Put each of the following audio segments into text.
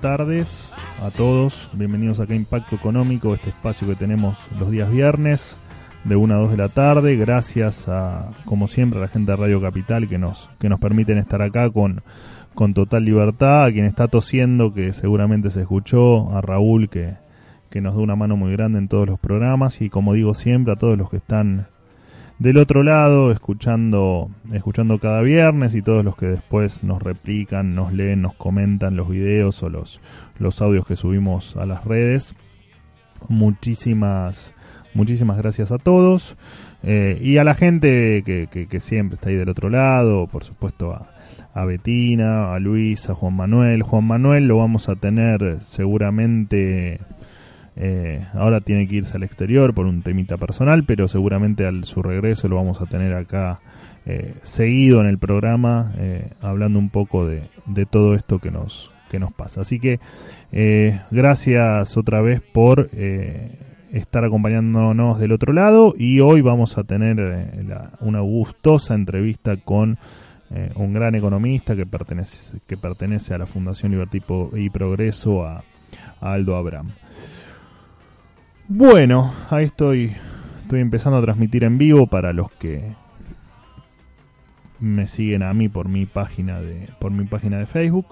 Tardes a todos. Bienvenidos acá a Impacto Económico, este espacio que tenemos los días viernes de 1 a 2 de la tarde. Gracias a, como siempre, a la gente de Radio Capital que nos, que nos permiten estar acá con, con total libertad. A quien está tosiendo, que seguramente se escuchó. A Raúl, que, que nos da una mano muy grande en todos los programas. Y como digo siempre, a todos los que están del otro lado, escuchando, escuchando cada viernes y todos los que después nos replican, nos leen, nos comentan los videos o los, los audios que subimos a las redes. Muchísimas, muchísimas gracias a todos. Eh, y a la gente que, que, siempre está ahí del otro lado, por supuesto a, a Betina, a Luis, a Juan Manuel. Juan Manuel lo vamos a tener seguramente eh, ahora tiene que irse al exterior por un temita personal, pero seguramente al su regreso lo vamos a tener acá eh, seguido en el programa, eh, hablando un poco de, todo esto que nos, que nos pasa. Así que gracias otra vez por estar acompañándonos del otro lado y hoy vamos a tener una gustosa entrevista con un gran economista que pertenece, que pertenece a la Fundación Libertad y Progreso, a Aldo Abraham. Bueno, ahí estoy, estoy empezando a transmitir en vivo para los que me siguen a mí por mi página de, por mi página de Facebook.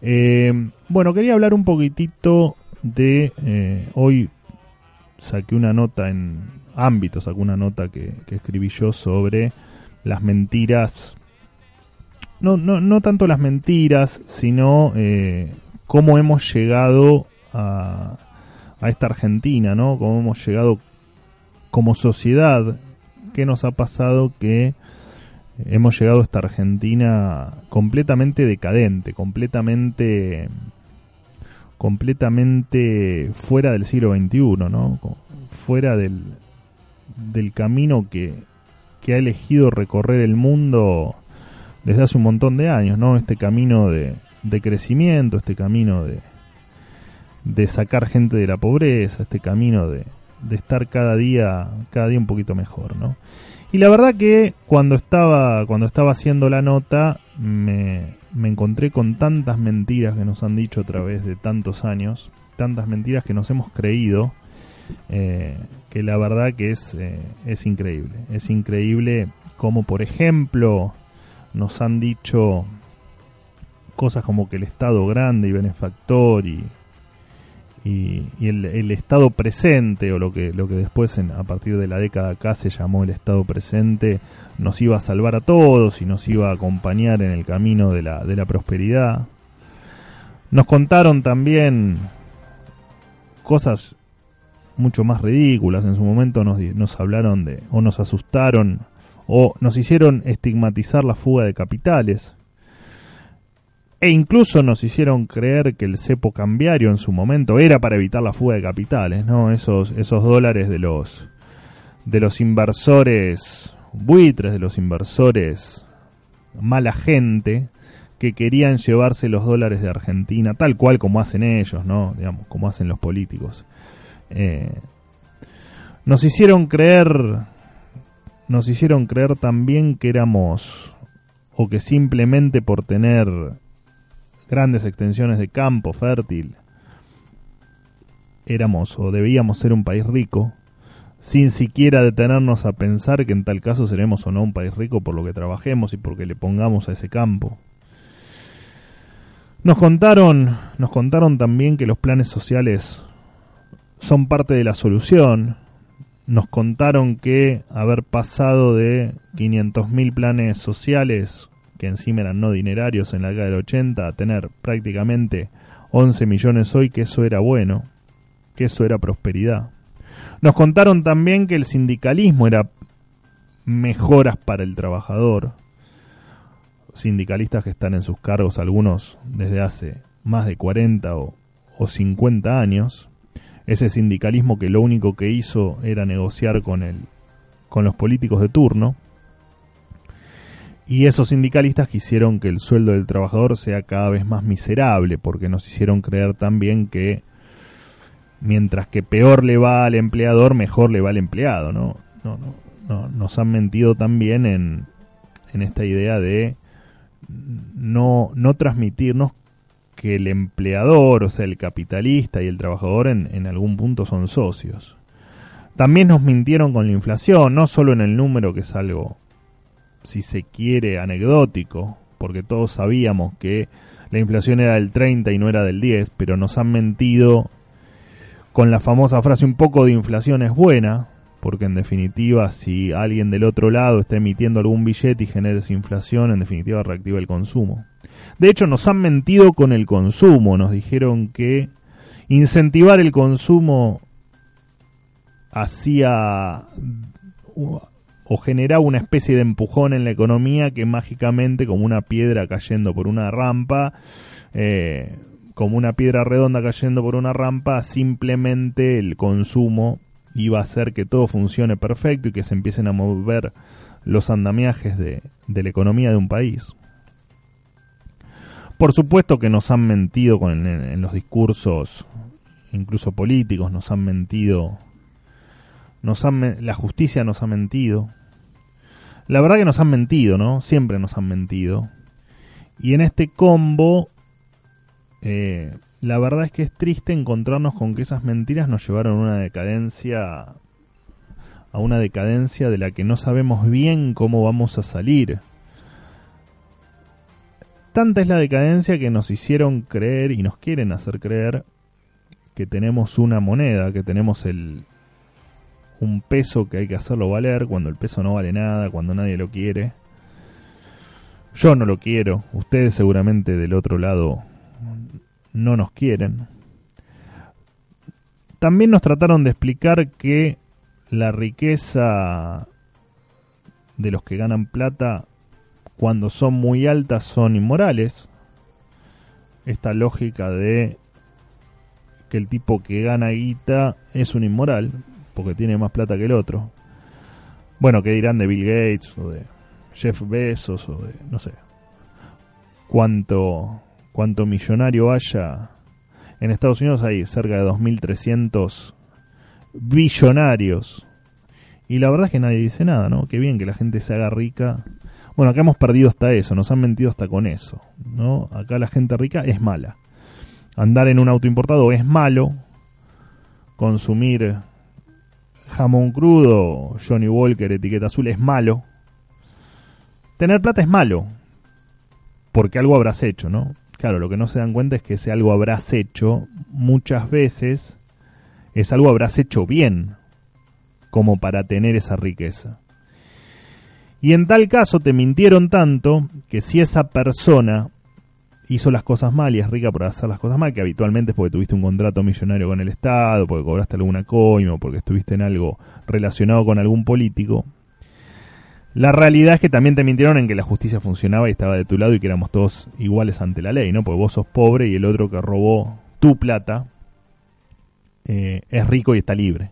Eh, bueno, quería hablar un poquitito de eh, hoy saqué una nota en ámbito, saqué una nota que, escribí yo sobre las mentiras. No, no, no tanto las mentiras, sino eh, cómo hemos llegado a a esta Argentina, ¿no? Cómo hemos llegado como sociedad, qué nos ha pasado que hemos llegado a esta Argentina completamente decadente, completamente completamente fuera del siglo XXI, ¿no? Fuera del, del camino que, que ha elegido recorrer el mundo desde hace un montón de años, ¿no? Este camino de, de crecimiento, este camino de, de sacar gente de la pobreza, este camino de, de estar cada día, cada día un poquito mejor, ¿no? Y la verdad que cuando estaba, cuando estaba haciendo la nota, me, me encontré con tantas mentiras que nos han dicho a través de tantos años, tantas mentiras que nos hemos creído, eh, que la verdad que es, eh, es increíble. Es increíble como, por ejemplo, nos han dicho cosas como que el Estado grande y benefactor y, y, el, estado presente o lo que lo que después en, a partir de la década acá se llamó el estado presente nos iba a salvar a todos y nos iba a acompañar en el camino de la, de la prosperidad. Nos contaron también cosas mucho más ridículas. En su momento nos, nos hablaron de o nos asustaron o nos hicieron estigmatizar la fuga de capitales e incluso nos hicieron creer que el cepo cambiario en su momento era para evitar la fuga de capitales, ¿no? Esos, esos dólares de los, de los inversores buitres, de los inversores mala gente, que querían llevarse los dólares de Argentina, tal cual como hacen ellos, ¿no? Digamos, como hacen los políticos. Eh, nos hicieron creer, nos hicieron creer también que éramos, o que simplemente por tener grandes extensiones de campo fértil, éramos o debíamos ser un país rico, sin siquiera detenernos a pensar que en tal caso seremos o no un país rico por lo que trabajemos y porque le pongamos a ese campo. Nos contaron, nos contaron también que los planes sociales son parte de la solución. Nos contaron que haber pasado de 500.000 planes sociales que encima eran no dinerarios en la década del 80, a tener prácticamente 11 millones hoy, que eso era bueno, que eso era prosperidad. Nos contaron también que el sindicalismo era mejoras para el trabajador. Sindicalistas que están en sus cargos, algunos desde hace más de 40 o, o 50 años. Ese sindicalismo que lo único que hizo era negociar con, el, con los políticos de turno y esos sindicalistas quisieron que el sueldo del trabajador sea cada vez más miserable, porque nos hicieron creer también que mientras que peor le va al empleador, mejor le va al empleado, ¿no? No, no, no nos han mentido también en, en esta idea de no, no transmitirnos que el empleador, o sea, el capitalista y el trabajador en, en algún punto son socios. También nos mintieron con la inflación, no solo en el número, que es algo, si se quiere, anecdótico, porque todos sabíamos que la inflación era del 30 y no era del 10, pero nos han mentido con la famosa frase un poco de inflación es buena, porque en definitiva si alguien del otro lado está emitiendo algún billete y genera esa inflación, en definitiva reactiva el consumo. De hecho, nos han mentido con el consumo, nos dijeron que incentivar el consumo hacía o generaba una especie de empujón en la economía que mágicamente, como una piedra cayendo por una rampa, eh, como una piedra redonda cayendo por una rampa, simplemente el consumo iba a hacer que todo funcione perfecto y que se empiecen a mover los andamiajes de, la economía de un país. Por supuesto que nos han mentido con, en, los discursos, incluso políticos, nos han mentido, nos han, la justicia nos ha mentido. La verdad que nos han mentido, ¿no? Siempre nos han mentido. Y en este combo, eh, la verdad es que es triste encontrarnos con que esas mentiras nos llevaron a una decadencia a una decadencia de la que no sabemos bien cómo vamos a salir. Tanta es la decadencia que nos hicieron creer y nos quieren hacer creer que tenemos una moneda, que tenemos el un peso que hay que hacerlo valer cuando el peso no vale nada, cuando nadie lo quiere. Yo no lo quiero, ustedes seguramente del otro lado no nos quieren. También nos trataron de explicar que la riqueza de los que ganan plata cuando son muy altas son inmorales. Esta lógica de que el tipo que gana guita es un inmoral porque tiene más plata que el otro. Bueno, ¿qué dirán de Bill Gates o de Jeff Bezos o de no sé cuánto cuánto millonario haya en Estados Unidos hay cerca de 2.300 billonarios. Y la verdad es que nadie dice nada, ¿no? Qué bien que la gente se haga rica. Bueno, acá hemos perdido hasta eso, nos han mentido hasta con eso, ¿no? Acá la gente rica es mala. Andar en un auto importado es malo. Consumir jamón crudo, Johnny Walker, etiqueta azul, es malo. Tener plata es malo. Porque algo habrás hecho, ¿no? Claro, lo que no se dan cuenta es que ese algo habrás hecho muchas veces es algo habrás hecho bien como para tener esa riqueza. Y en tal caso te mintieron tanto que si esa persona hizo las cosas mal y es rica por hacer las cosas mal, que habitualmente es porque tuviste un contrato millonario con el Estado, porque cobraste alguna coima, porque estuviste en algo relacionado con algún político, la realidad es que también te mintieron en que la justicia funcionaba y estaba de tu lado y que éramos todos iguales ante la ley, ¿no? Porque vos sos pobre y el otro que robó tu plata eh, es rico y está libre.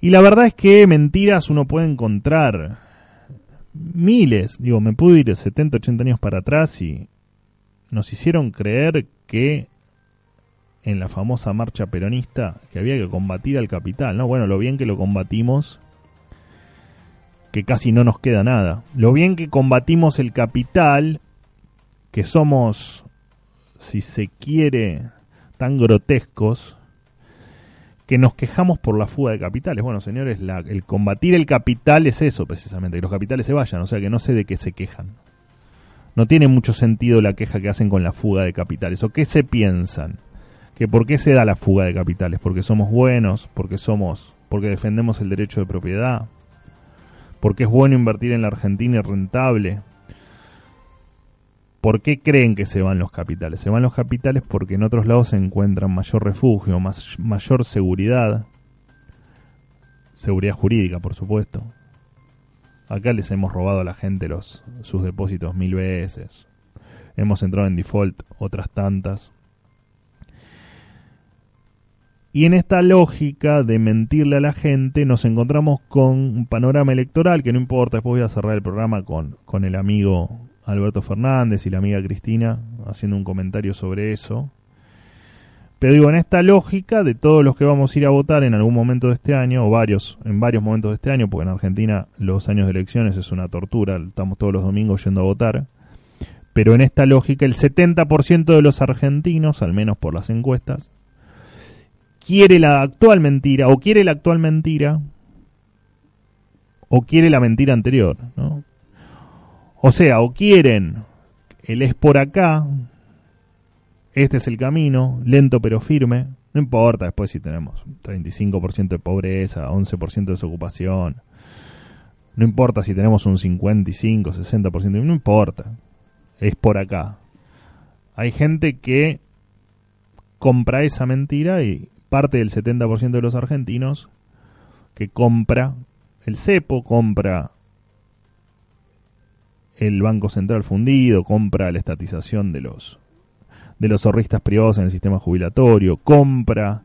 Y la verdad es que mentiras uno puede encontrar miles. Digo, me pude ir 70, 80 años para atrás y nos hicieron creer que en la famosa marcha peronista que había que combatir al capital, ¿no? Bueno, lo bien que lo combatimos que casi no nos queda nada. Lo bien que combatimos el capital, que somos, si se quiere, tan grotescos, que nos quejamos por la fuga de capitales. Bueno, señores, el combatir el capital es eso precisamente, que los capitales se vayan, o sea que no sé de qué se quejan. No tiene mucho sentido la queja que hacen con la fuga de capitales. ¿O qué se piensan? ¿Que por qué se da la fuga de capitales? ¿Porque somos buenos? ¿Porque somos? ¿Porque defendemos el derecho de propiedad? porque es bueno invertir en la Argentina y rentable. ¿Por qué creen que se van los capitales? Se van los capitales porque en otros lados se encuentran mayor refugio, más, mayor seguridad, seguridad jurídica, por supuesto. Acá les hemos robado a la gente los, sus depósitos mil veces. Hemos entrado en default otras tantas. Y en esta lógica de mentirle a la gente nos encontramos con un panorama electoral que no importa, después voy a cerrar el programa con, con el amigo Alberto Fernández y la amiga Cristina haciendo un comentario sobre eso. Pero digo, en esta lógica de todos los que vamos a ir a votar en algún momento de este año, o varios, en varios momentos de este año, porque en Argentina los años de elecciones es una tortura, estamos todos los domingos yendo a votar pero en esta lógica el 70% de los argentinos, al menos por las encuestas, quiere la actual mentira o quiere la actual mentira o quiere la mentira anterior, ¿no? O sea, o quieren el es por acá, este es el camino, lento pero firme, no importa después si tenemos 35% de pobreza, 11% de desocupación, no importa si tenemos un 55, 60%, no importa, es por acá. Hay gente que compra esa mentira y parte del 70% de los argentinos que compra el cepo, compra el Banco Central fundido, compra la estatización de los de los zorristas privados en el sistema jubilatorio, compra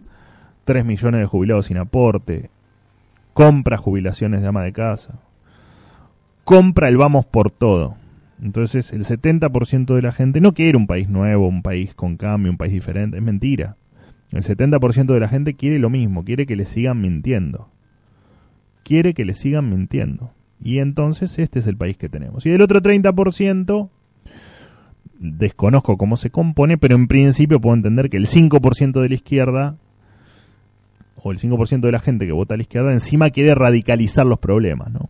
3 millones de jubilados sin aporte, compra jubilaciones de ama de casa, compra el vamos por todo. Entonces el 70% de la gente no quiere un país nuevo, un país con cambio, un país diferente, es mentira. El 70% de la gente quiere lo mismo, quiere que le sigan mintiendo. Quiere que le sigan mintiendo. Y entonces este es el país que tenemos. Y del otro 30%, desconozco cómo se compone, pero en principio puedo entender que el 5% de la izquierda, o el 5% de la gente que vota a la izquierda, encima quiere radicalizar los problemas, ¿no?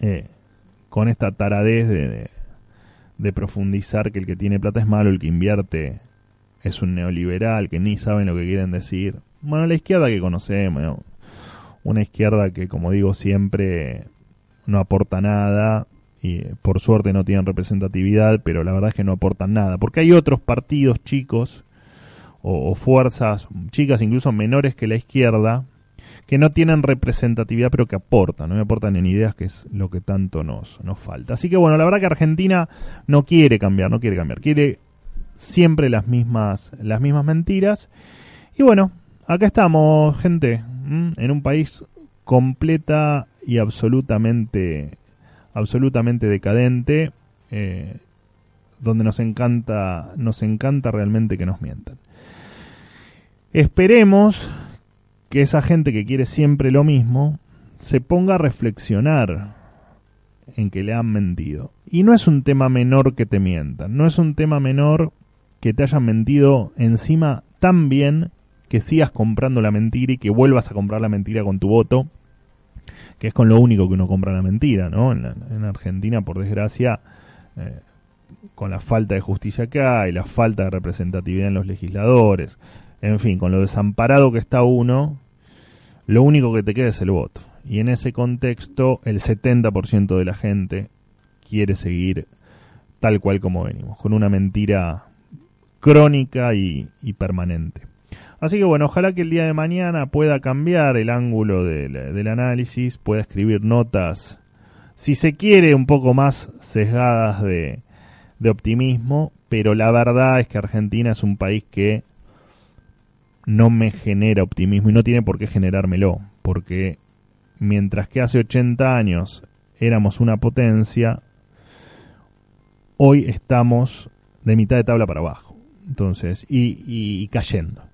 Eh, con esta taradez de, de, profundizar que el que tiene plata es malo, el que invierte es un neoliberal, que ni saben lo que quieren decir. Bueno, la izquierda que conocemos, una izquierda que, como digo siempre, no aporta nada y por suerte no tienen representatividad, pero la verdad es que no aportan nada, porque hay otros partidos chicos o, fuerzas chicas, incluso menores que la izquierda, que no tienen representatividad pero que aportan, no me aportan en ideas que es lo que tanto nos, nos falta. Así que bueno, la verdad que Argentina no quiere cambiar, no quiere cambiar, quiere siempre las mismas, las mismas mentiras. Y bueno, acá estamos, gente, en un país completa y absolutamente, absolutamente decadente, eh, donde nos encanta, nos encanta realmente que nos mientan. Esperemos que esa gente que quiere siempre lo mismo se ponga a reflexionar en que le han mentido. Y no es un tema menor que te mientan, no es un tema menor que te hayan mentido encima tan bien que sigas comprando la mentira y que vuelvas a comprar la mentira con tu voto que es con lo único que uno compra la mentira, ¿no? En, Argentina, por desgracia, eh, con la falta de justicia que hay, la falta de representatividad en los legisladores, en fin, con lo desamparado que está uno, lo único que te queda es el voto. Y en ese contexto, el 70% de la gente quiere seguir tal cual como venimos, con una mentira crónica y permanente. Así que bueno, ojalá que el día de mañana pueda cambiar el ángulo del, análisis, pueda escribir notas, si se quiere, un poco más sesgadas de, optimismo, pero la verdad es que Argentina es un país que no me genera optimismo y no tiene por qué generármelo, porque mientras que hace 80 años éramos una potencia, hoy estamos de mitad de tabla para abajo, entonces, y cayendo.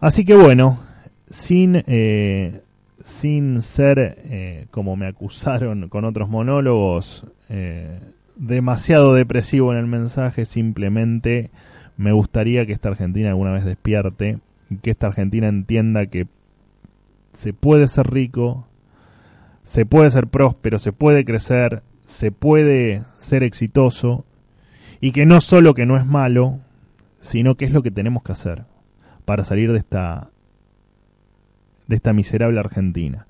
Así que bueno, sin, eh, sin ser, eh, como me acusaron con otros monólogos, eh, demasiado depresivo en el mensaje, simplemente me gustaría que esta Argentina alguna vez despierte que esta Argentina entienda que se puede ser rico, se puede ser próspero, se puede crecer, se puede ser exitoso y que no solo que no es malo, sino que es lo que tenemos que hacer para salir de esta de esta miserable Argentina.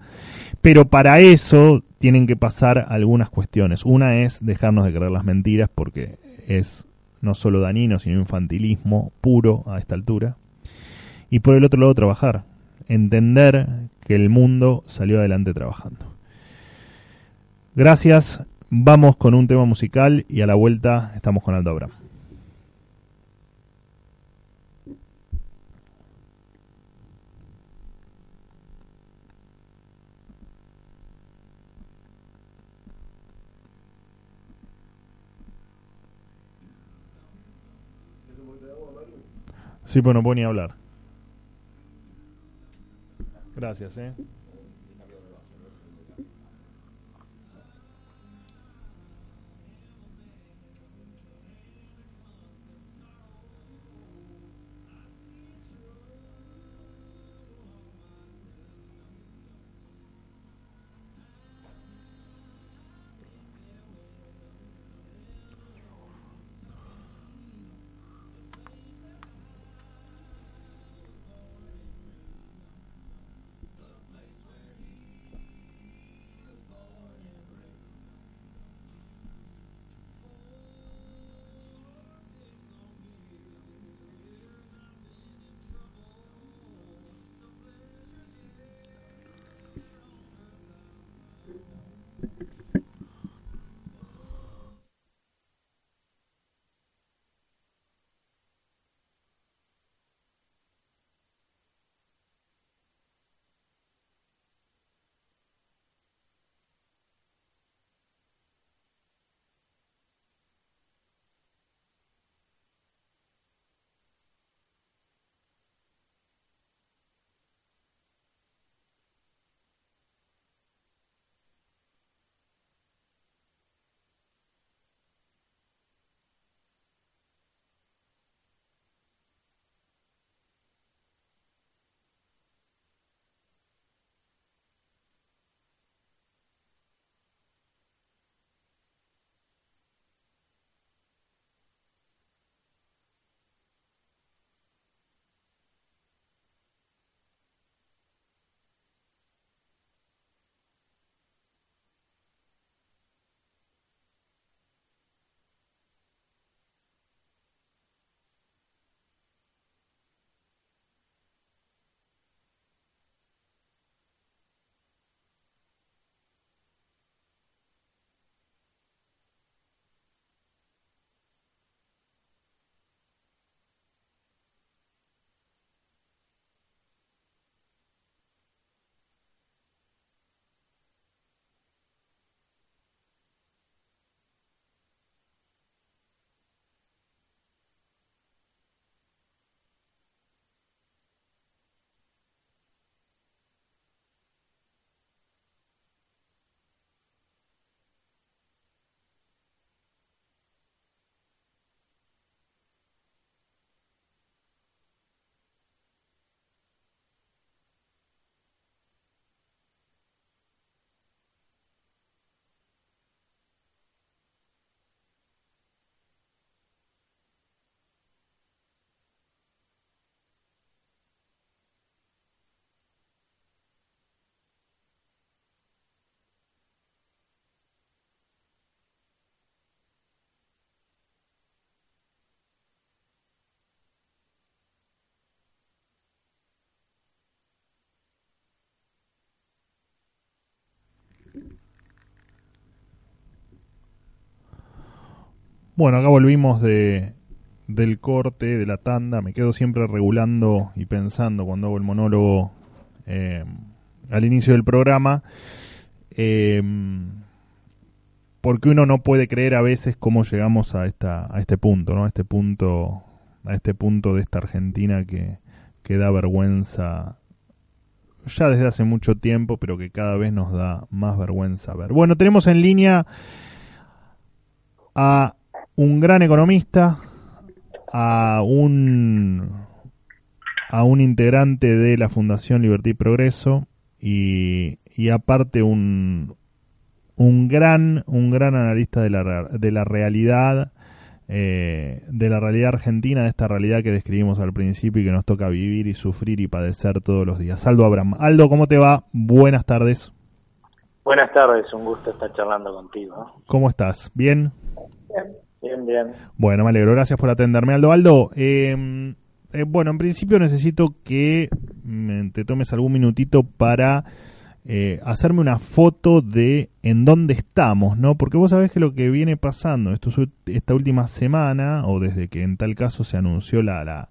Pero para eso tienen que pasar algunas cuestiones. Una es dejarnos de creer las mentiras porque es no solo dañino, sino infantilismo puro a esta altura. Y por el otro lado trabajar, entender que el mundo salió adelante trabajando. Gracias, vamos con un tema musical y a la vuelta estamos con Aldo Abraham. Sí, pues no puedo ni hablar. Gracias, ¿eh? Bueno, acá volvimos de, del corte, de la tanda. Me quedo siempre regulando y pensando cuando hago el monólogo eh, al inicio del programa. Eh, porque uno no puede creer a veces cómo llegamos a esta a este punto, ¿no? A este punto a este punto de esta Argentina que, que da vergüenza ya desde hace mucho tiempo, pero que cada vez nos da más vergüenza ver. Bueno, tenemos en línea a un gran economista, a un a un integrante de la Fundación Libertad y Progreso y, y aparte un, un gran un gran analista de la, de la realidad eh, de la realidad argentina, de esta realidad que describimos al principio y que nos toca vivir y sufrir y padecer todos los días. Aldo Abraham. Aldo, ¿cómo te va? Buenas tardes. Buenas tardes, un gusto estar charlando contigo. ¿Cómo estás? ¿Bien? Bien, bien. Bueno, me alegro, gracias por atenderme, Aldo. Aldo, eh, eh, bueno, en principio necesito que te tomes algún minutito para eh, hacerme una foto de en dónde estamos, ¿no? Porque vos sabés que lo que viene pasando esto, esta última semana, o desde que en tal caso se anunció la, la,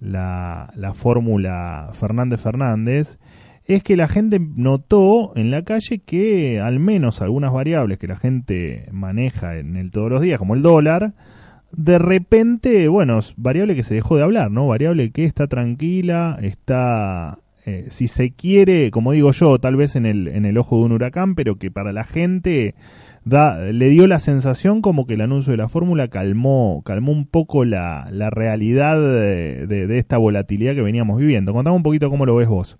la, la fórmula Fernández Fernández, es que la gente notó en la calle que al menos algunas variables que la gente maneja en el todos los días, como el dólar, de repente, bueno, variable que se dejó de hablar, ¿no? Variable que está tranquila, está eh, si se quiere, como digo yo, tal vez en el, en el ojo de un huracán, pero que para la gente da, le dio la sensación como que el anuncio de la fórmula calmó, calmó un poco la, la realidad de, de, esta volatilidad que veníamos viviendo. Contame un poquito cómo lo ves vos.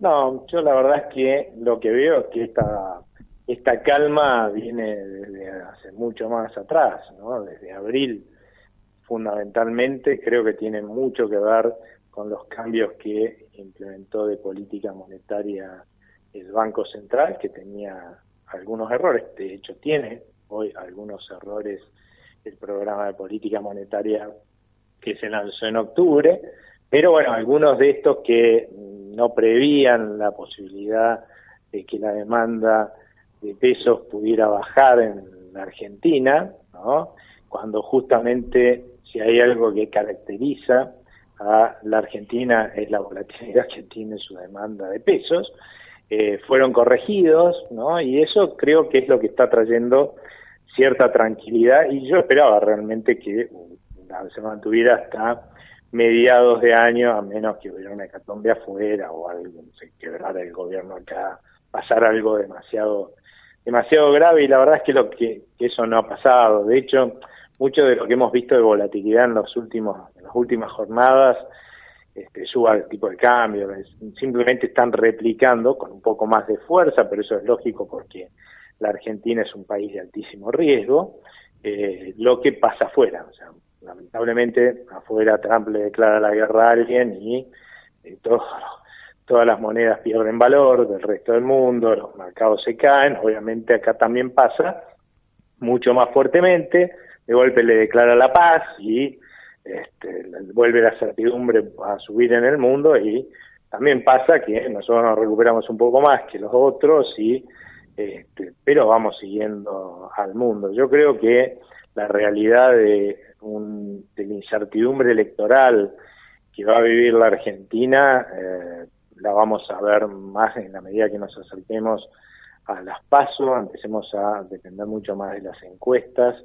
No, yo la verdad es que lo que veo es que esta, esta calma viene desde hace mucho más atrás, ¿no? Desde abril fundamentalmente creo que tiene mucho que ver con los cambios que implementó de política monetaria el Banco Central, que tenía algunos errores, de hecho tiene hoy algunos errores el programa de política monetaria que se lanzó en octubre, pero bueno, algunos de estos que no prevían la posibilidad de que la demanda de pesos pudiera bajar en la Argentina, cuando justamente si hay algo que caracteriza a la Argentina es la volatilidad que tiene su demanda de pesos, eh, fueron corregidos, ¿no? Y eso creo que es lo que está trayendo cierta tranquilidad y yo esperaba realmente que se mantuviera hasta mediados de año, a menos que hubiera una hecatombe afuera o algo, se quebrara el gobierno acá, pasar algo demasiado demasiado grave y la verdad es que lo que, que eso no ha pasado. De hecho, mucho de lo que hemos visto de volatilidad en los últimos en las últimas jornadas este, suba el tipo de cambio simplemente están replicando con un poco más de fuerza pero eso es lógico porque la Argentina es un país de altísimo riesgo eh, lo que pasa afuera o sea lamentablemente afuera Trump le declara la guerra a alguien y eh, todas las monedas pierden valor del resto del mundo los mercados se caen obviamente acá también pasa mucho más fuertemente de golpe le declara la paz y este, vuelve la certidumbre a subir en el mundo y también pasa que nosotros nos recuperamos un poco más que los otros y este, pero vamos siguiendo al mundo. Yo creo que la realidad de, un, de la incertidumbre electoral que va a vivir la Argentina eh, la vamos a ver más en la medida que nos acerquemos a las pasos, empecemos a depender mucho más de las encuestas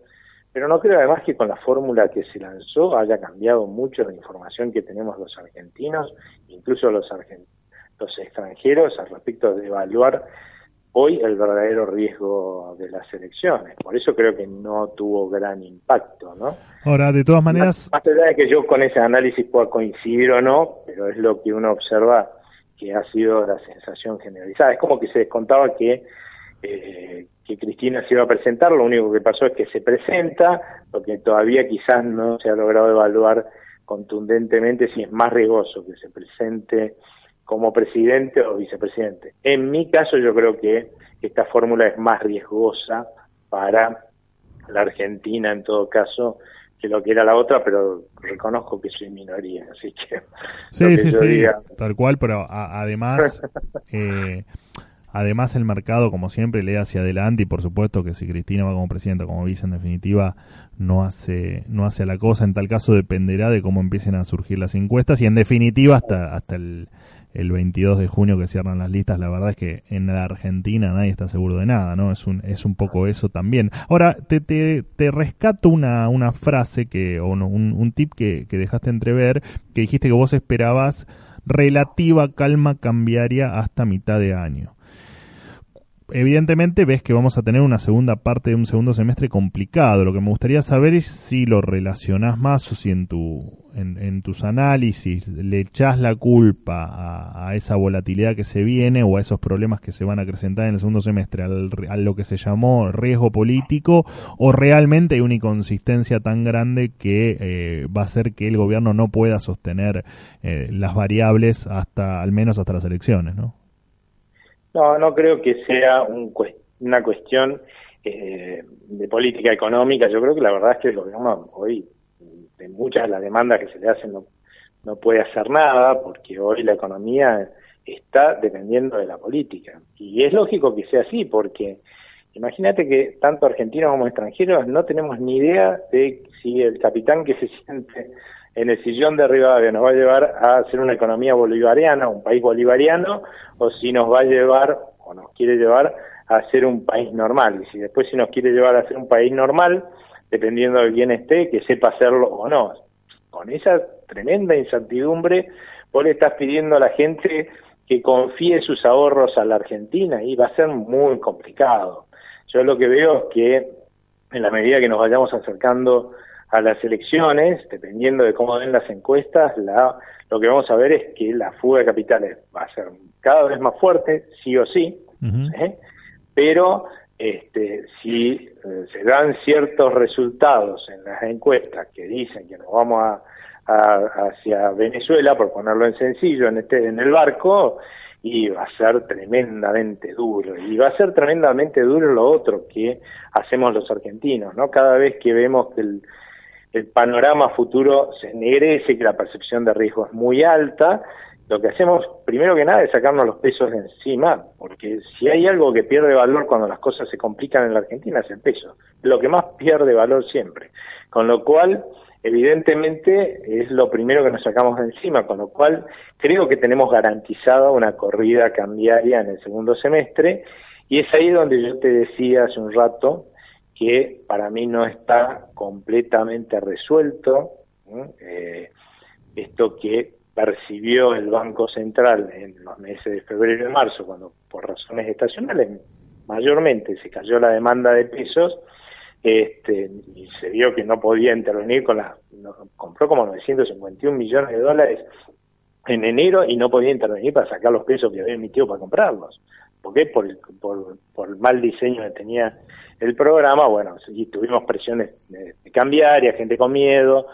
pero no creo además que con la fórmula que se lanzó haya cambiado mucho la información que tenemos los argentinos, incluso los, los extranjeros, al respecto de evaluar hoy el verdadero riesgo de las elecciones. Por eso creo que no tuvo gran impacto, ¿no? Ahora, de todas maneras... Más, allá de que yo con ese análisis pueda coincidir o no, pero es lo que uno observa que ha sido la sensación generalizada. Es como que se descontaba que eh, que Cristina se iba a presentar, lo único que pasó es que se presenta, porque todavía quizás no se ha logrado evaluar contundentemente si es más riesgoso que se presente como presidente o vicepresidente. En mi caso yo creo que esta fórmula es más riesgosa para la Argentina en todo caso que lo que era la otra, pero reconozco que soy minoría, así que... Sí, sí, sí, tal cual, pero además... eh, Además, el mercado, como siempre, lee hacia adelante y por supuesto que si Cristina va como presidenta, como vice, en definitiva, no hace, no hace la cosa. En tal caso, dependerá de cómo empiecen a surgir las encuestas y en definitiva, hasta, hasta el, el 22 de junio que cierran las listas, la verdad es que en la Argentina nadie está seguro de nada, ¿no? Es un, es un poco eso también. Ahora, te, te, te rescato una, una frase que, o un, un tip que, que dejaste entrever, que dijiste que vos esperabas relativa calma cambiaria hasta mitad de año evidentemente ves que vamos a tener una segunda parte de un segundo semestre complicado. Lo que me gustaría saber es si lo relacionás más o si en, tu, en, tus análisis le echás la culpa a, esa volatilidad que se viene o a esos problemas que se van a acrecentar en el segundo semestre al, a lo que se llamó riesgo político o realmente hay una inconsistencia tan grande que eh, va a hacer que el gobierno no pueda sostener eh, las variables hasta al menos hasta las elecciones, ¿no? No, no creo que sea una cuestión eh, de política económica. Yo creo que la verdad es que el gobierno hoy, de muchas de las demandas que se le hacen, no, no puede hacer nada porque hoy la economía está dependiendo de la política. Y es lógico que sea así porque imagínate que tanto argentinos como extranjeros no tenemos ni idea de si el capitán que se siente en el sillón de Rivadavia nos va a llevar a hacer una economía bolivariana, un país bolivariano, o si nos va a llevar, o nos quiere llevar a ser un país normal. Y si después si nos quiere llevar a ser un país normal, dependiendo de quién esté, que sepa hacerlo o no. Con esa tremenda incertidumbre, vos le estás pidiendo a la gente que confíe sus ahorros a la Argentina y va a ser muy complicado. Yo lo que veo es que en la medida que nos vayamos acercando a las elecciones, dependiendo de cómo ven las encuestas, la, lo que vamos a ver es que la fuga de capitales va a ser cada vez más fuerte, sí o sí, ¿eh? pero este, si eh, se dan ciertos resultados en las encuestas que dicen que nos vamos a, hacia Venezuela, por ponerlo en sencillo, en este en el barco, y va a ser tremendamente duro. Y va a ser tremendamente duro lo otro que hacemos los argentinos, ¿no? Cada vez que vemos que el, el panorama futuro se ennegrece, que la percepción de riesgo es muy alta, lo que hacemos primero que nada es sacarnos los pesos de encima, porque si hay algo que pierde valor cuando las cosas se complican en la Argentina es el peso, lo que más pierde valor siempre. Con lo cual, evidentemente, es lo primero que nos sacamos de encima, con lo cual creo que tenemos garantizada una corrida cambiaria en el segundo semestre, y es ahí donde yo te decía hace un rato, que para mí no está completamente resuelto. Eh, esto que percibió el Banco Central en los meses de febrero y marzo, cuando por razones estacionales mayormente se cayó la demanda de pesos, este, y se vio que no podía intervenir con la, compró como 951 millones de dólares en enero y no podía intervenir para sacar los pesos que había emitido para comprarlos. ¿Por qué? Por por, por el mal diseño que tenía el programa, bueno, y tuvimos presiones de, cambiar y gente con miedo,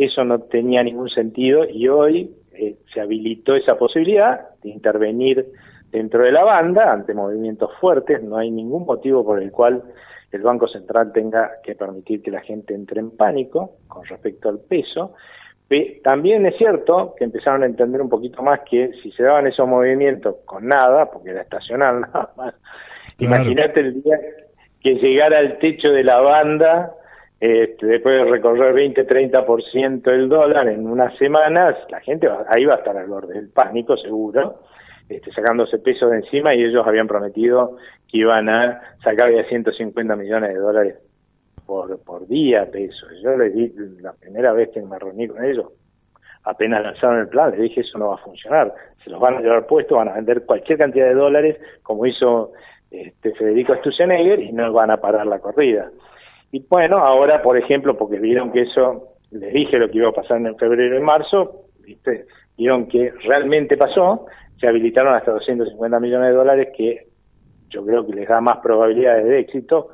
eso, no tenía ningún sentido y hoy eh, se habilitó esa posibilidad de intervenir dentro de la banda ante movimientos fuertes, no hay ningún motivo por el cual el Banco Central tenga que permitir que la gente entre en pánico con respecto al peso. También es cierto que empezaron a entender un poquito más que si se daban esos movimientos con nada, porque era estacional nada más, Imagínate el día que llegara al techo de la banda, este, después de recorrer 20-30% el dólar en unas semanas, la gente ahí va a estar al borde del pánico, seguro, este, sacándose pesos de encima y ellos habían prometido que iban a sacar ya 150 millones de dólares por, por día pesos. Yo les di la primera vez que me reuní con ellos, apenas lanzaron el plan, les dije eso no va a funcionar, se los van a llevar puestos, van a vender cualquier cantidad de dólares, como hizo este, Federico Stusenegger y no van a parar la corrida. Y bueno, ahora, por ejemplo, porque vieron que eso, les dije lo que iba a pasar en febrero y marzo, ¿viste? vieron que realmente pasó, se habilitaron hasta 250 millones de dólares que yo creo que les da más probabilidades de éxito,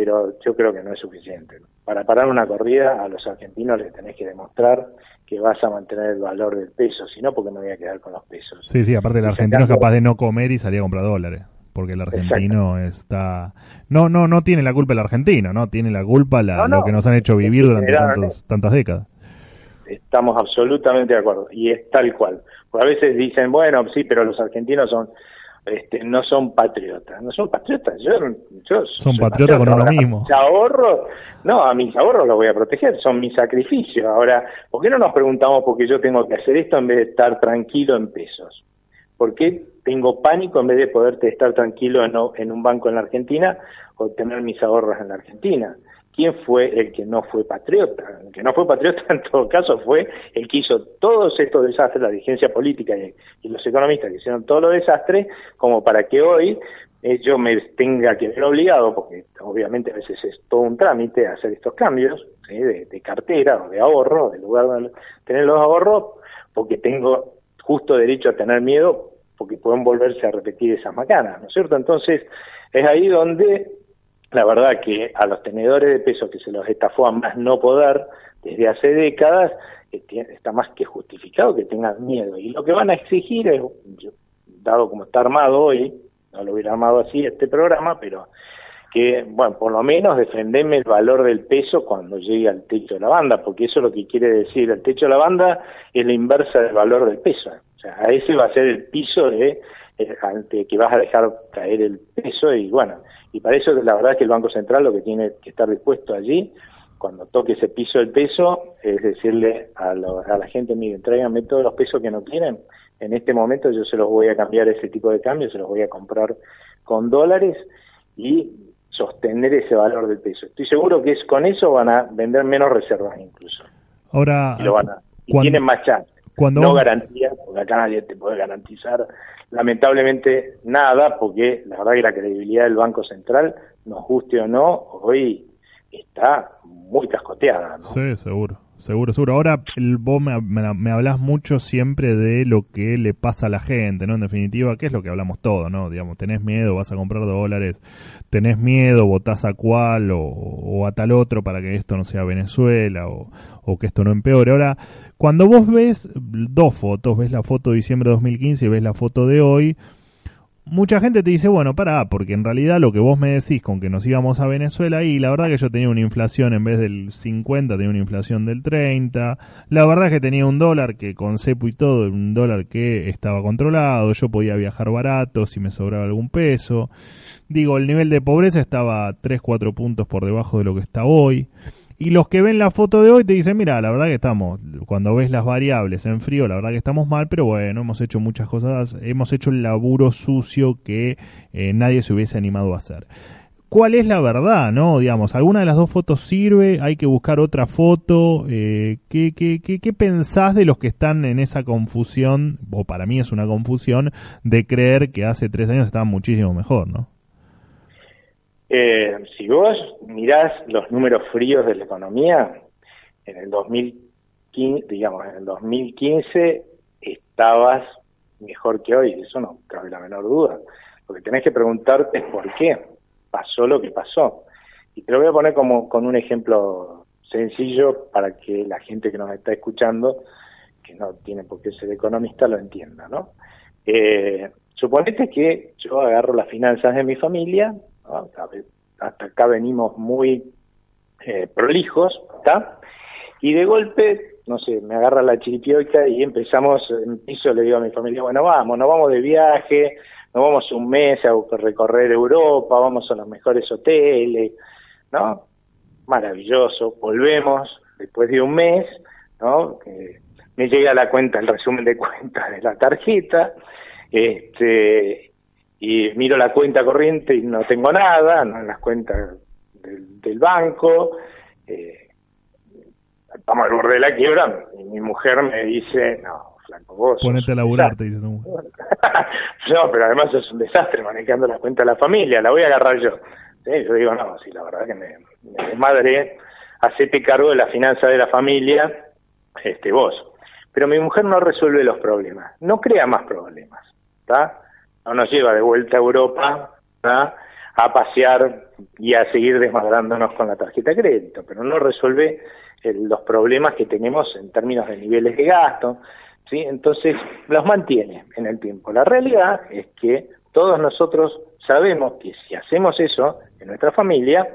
pero yo creo que no es suficiente. Para parar una corrida a los argentinos les tenés que demostrar que vas a mantener el valor del peso, si no, porque me voy a quedar con los pesos. Sí, sí, aparte el argentino es capaz de no comer y salir a comprar dólares porque el argentino está no no no tiene la culpa el argentino no tiene la culpa la, lo que nos han hecho vivir durante tantas décadas estamos absolutamente de acuerdo y es tal cual a veces dicen bueno sí pero los argentinos son este, no son patriotas. No son patriotas. Yo, yo son patriotas con uno mismo. Mis ahorros, no, a mis ahorros los voy a proteger, son mis sacrificios. Ahora, ¿por qué no nos preguntamos por qué yo tengo que hacer esto en vez de estar tranquilo en pesos? ¿Por qué tengo pánico en vez de poder estar tranquilo en, en un banco en la Argentina o tener mis ahorros en la Argentina? Quién fue el que no fue patriota. El que no fue patriota en todo caso fue el que hizo todos estos desastres, la dirigencia política y, los economistas que hicieron todos los desastres, como para que hoy eh, yo me tenga que ver obligado, porque obviamente a veces es todo un trámite hacer estos cambios de, cartera o de ahorro, en lugar de tener los ahorros, porque tengo justo derecho a tener miedo porque pueden volverse a repetir esas macanas, ¿no es cierto? Entonces, es ahí donde la verdad que a los tenedores de peso que se los estafó a más no poder desde hace décadas, está más que justificado que tengan miedo. Y lo que van a exigir es, dado como está armado hoy, no lo hubiera armado así este programa, pero que, bueno, por lo menos defenderme el valor del peso cuando llegue al techo de la banda, porque eso es lo que quiere decir, el techo de la banda es la inversa del valor del peso. O sea, a ese va a ser el piso de, de que vas a dejar caer el peso y bueno, y para eso la verdad es que el Banco Central lo que tiene que estar dispuesto allí, cuando toque ese piso del peso, es decirle a, la gente, miren, tráiganme todos los pesos que no quieren, en este momento yo se los voy a cambiar ese tipo de cambio, se los voy a comprar con dólares y sostener ese valor del peso. Estoy seguro que es con eso van a vender menos reservas incluso. Ahora, y, lo van a, tienen más chance. Cuando no garantía, porque acá nadie te puede garantizar lamentablemente nada, porque la verdad que la credibilidad del Banco Central, nos guste o no, hoy está muy cascoteada. Sí, seguro. Seguro, seguro. Ahora el, vos me, me, hablas mucho siempre de lo que le pasa a la gente, ¿no? En definitiva, ¿qué es lo que hablamos todo, ¿no? Digamos, tenés miedo, vas a comprar dólares, tenés miedo, votás a cuál o, a tal otro para que esto no sea Venezuela o, o, que esto no empeore. Ahora, cuando vos ves dos fotos, ves la foto de diciembre de 2015 y ves la foto de hoy, mucha gente te dice, bueno, para, porque en realidad lo que vos me decís con que nos íbamos a Venezuela y la verdad que yo tenía una inflación en vez del 50, tenía una inflación del 30, la verdad que tenía un dólar que con cepo y todo, un dólar que estaba controlado, yo podía viajar barato si me sobraba algún peso, digo, el nivel de pobreza estaba 3, 4 puntos por debajo de lo que está hoy. Y los que ven la foto de hoy te dicen, mira, la verdad que estamos, cuando ves las variables en frío, la verdad que estamos mal, pero bueno, hemos hecho muchas cosas, hemos hecho el laburo sucio que eh, nadie se hubiese animado a hacer. ¿Cuál es la verdad, no? Digamos, ¿alguna de las dos fotos sirve? ¿Hay que buscar otra foto? Eh, ¿qué, qué, qué, qué pensás de los que están en esa confusión, o para mí es una confusión, de creer que hace tres años estaban muchísimo mejor, no? Eh, si vos mirás los números fríos de la economía, en el 2015, digamos, en el 2015 estabas mejor que hoy, eso no cabe la menor duda. Lo que tenés que preguntarte es por qué pasó lo que pasó. Y te lo voy a poner como con un ejemplo sencillo para que la gente que nos está escuchando, que no tiene por qué ser economista, lo entienda, ¿no? Eh, suponete que yo agarro las finanzas de mi familia hasta acá venimos muy eh, prolijos, ¿está? Y de golpe, no sé, me agarra la chiripioca y empezamos en piso, le digo a mi familia, bueno, vamos, nos vamos de viaje, nos vamos un mes a recorrer Europa, vamos a los mejores hoteles, ¿no? Maravilloso, volvemos después de un mes, ¿no? me llega la cuenta, el resumen de cuentas de la tarjeta, este, y miro la cuenta corriente y no tengo nada, no en las cuentas del, banco, eh, estamos al borde de la quiebra, y mi mujer me dice, no, flaco, vos... Ponete a laburar, te dice no, pero además es un desastre manejando las cuentas de la familia, la voy a agarrar yo. Yo digo, no, sí, la verdad que me, me hacete cargo de la finanza de la familia, este vos. Pero mi mujer no resuelve los problemas, no crea más problemas, ¿está? No nos lleva de vuelta a Europa a pasear y a seguir desmadrandnos con la tarjeta de crédito, pero no resuelve los problemas que tenemos en términos de niveles de gasto, ¿sí? Entonces los mantiene en el tiempo. La realidad es que todos nosotros sabemos que si hacemos eso en nuestra familia,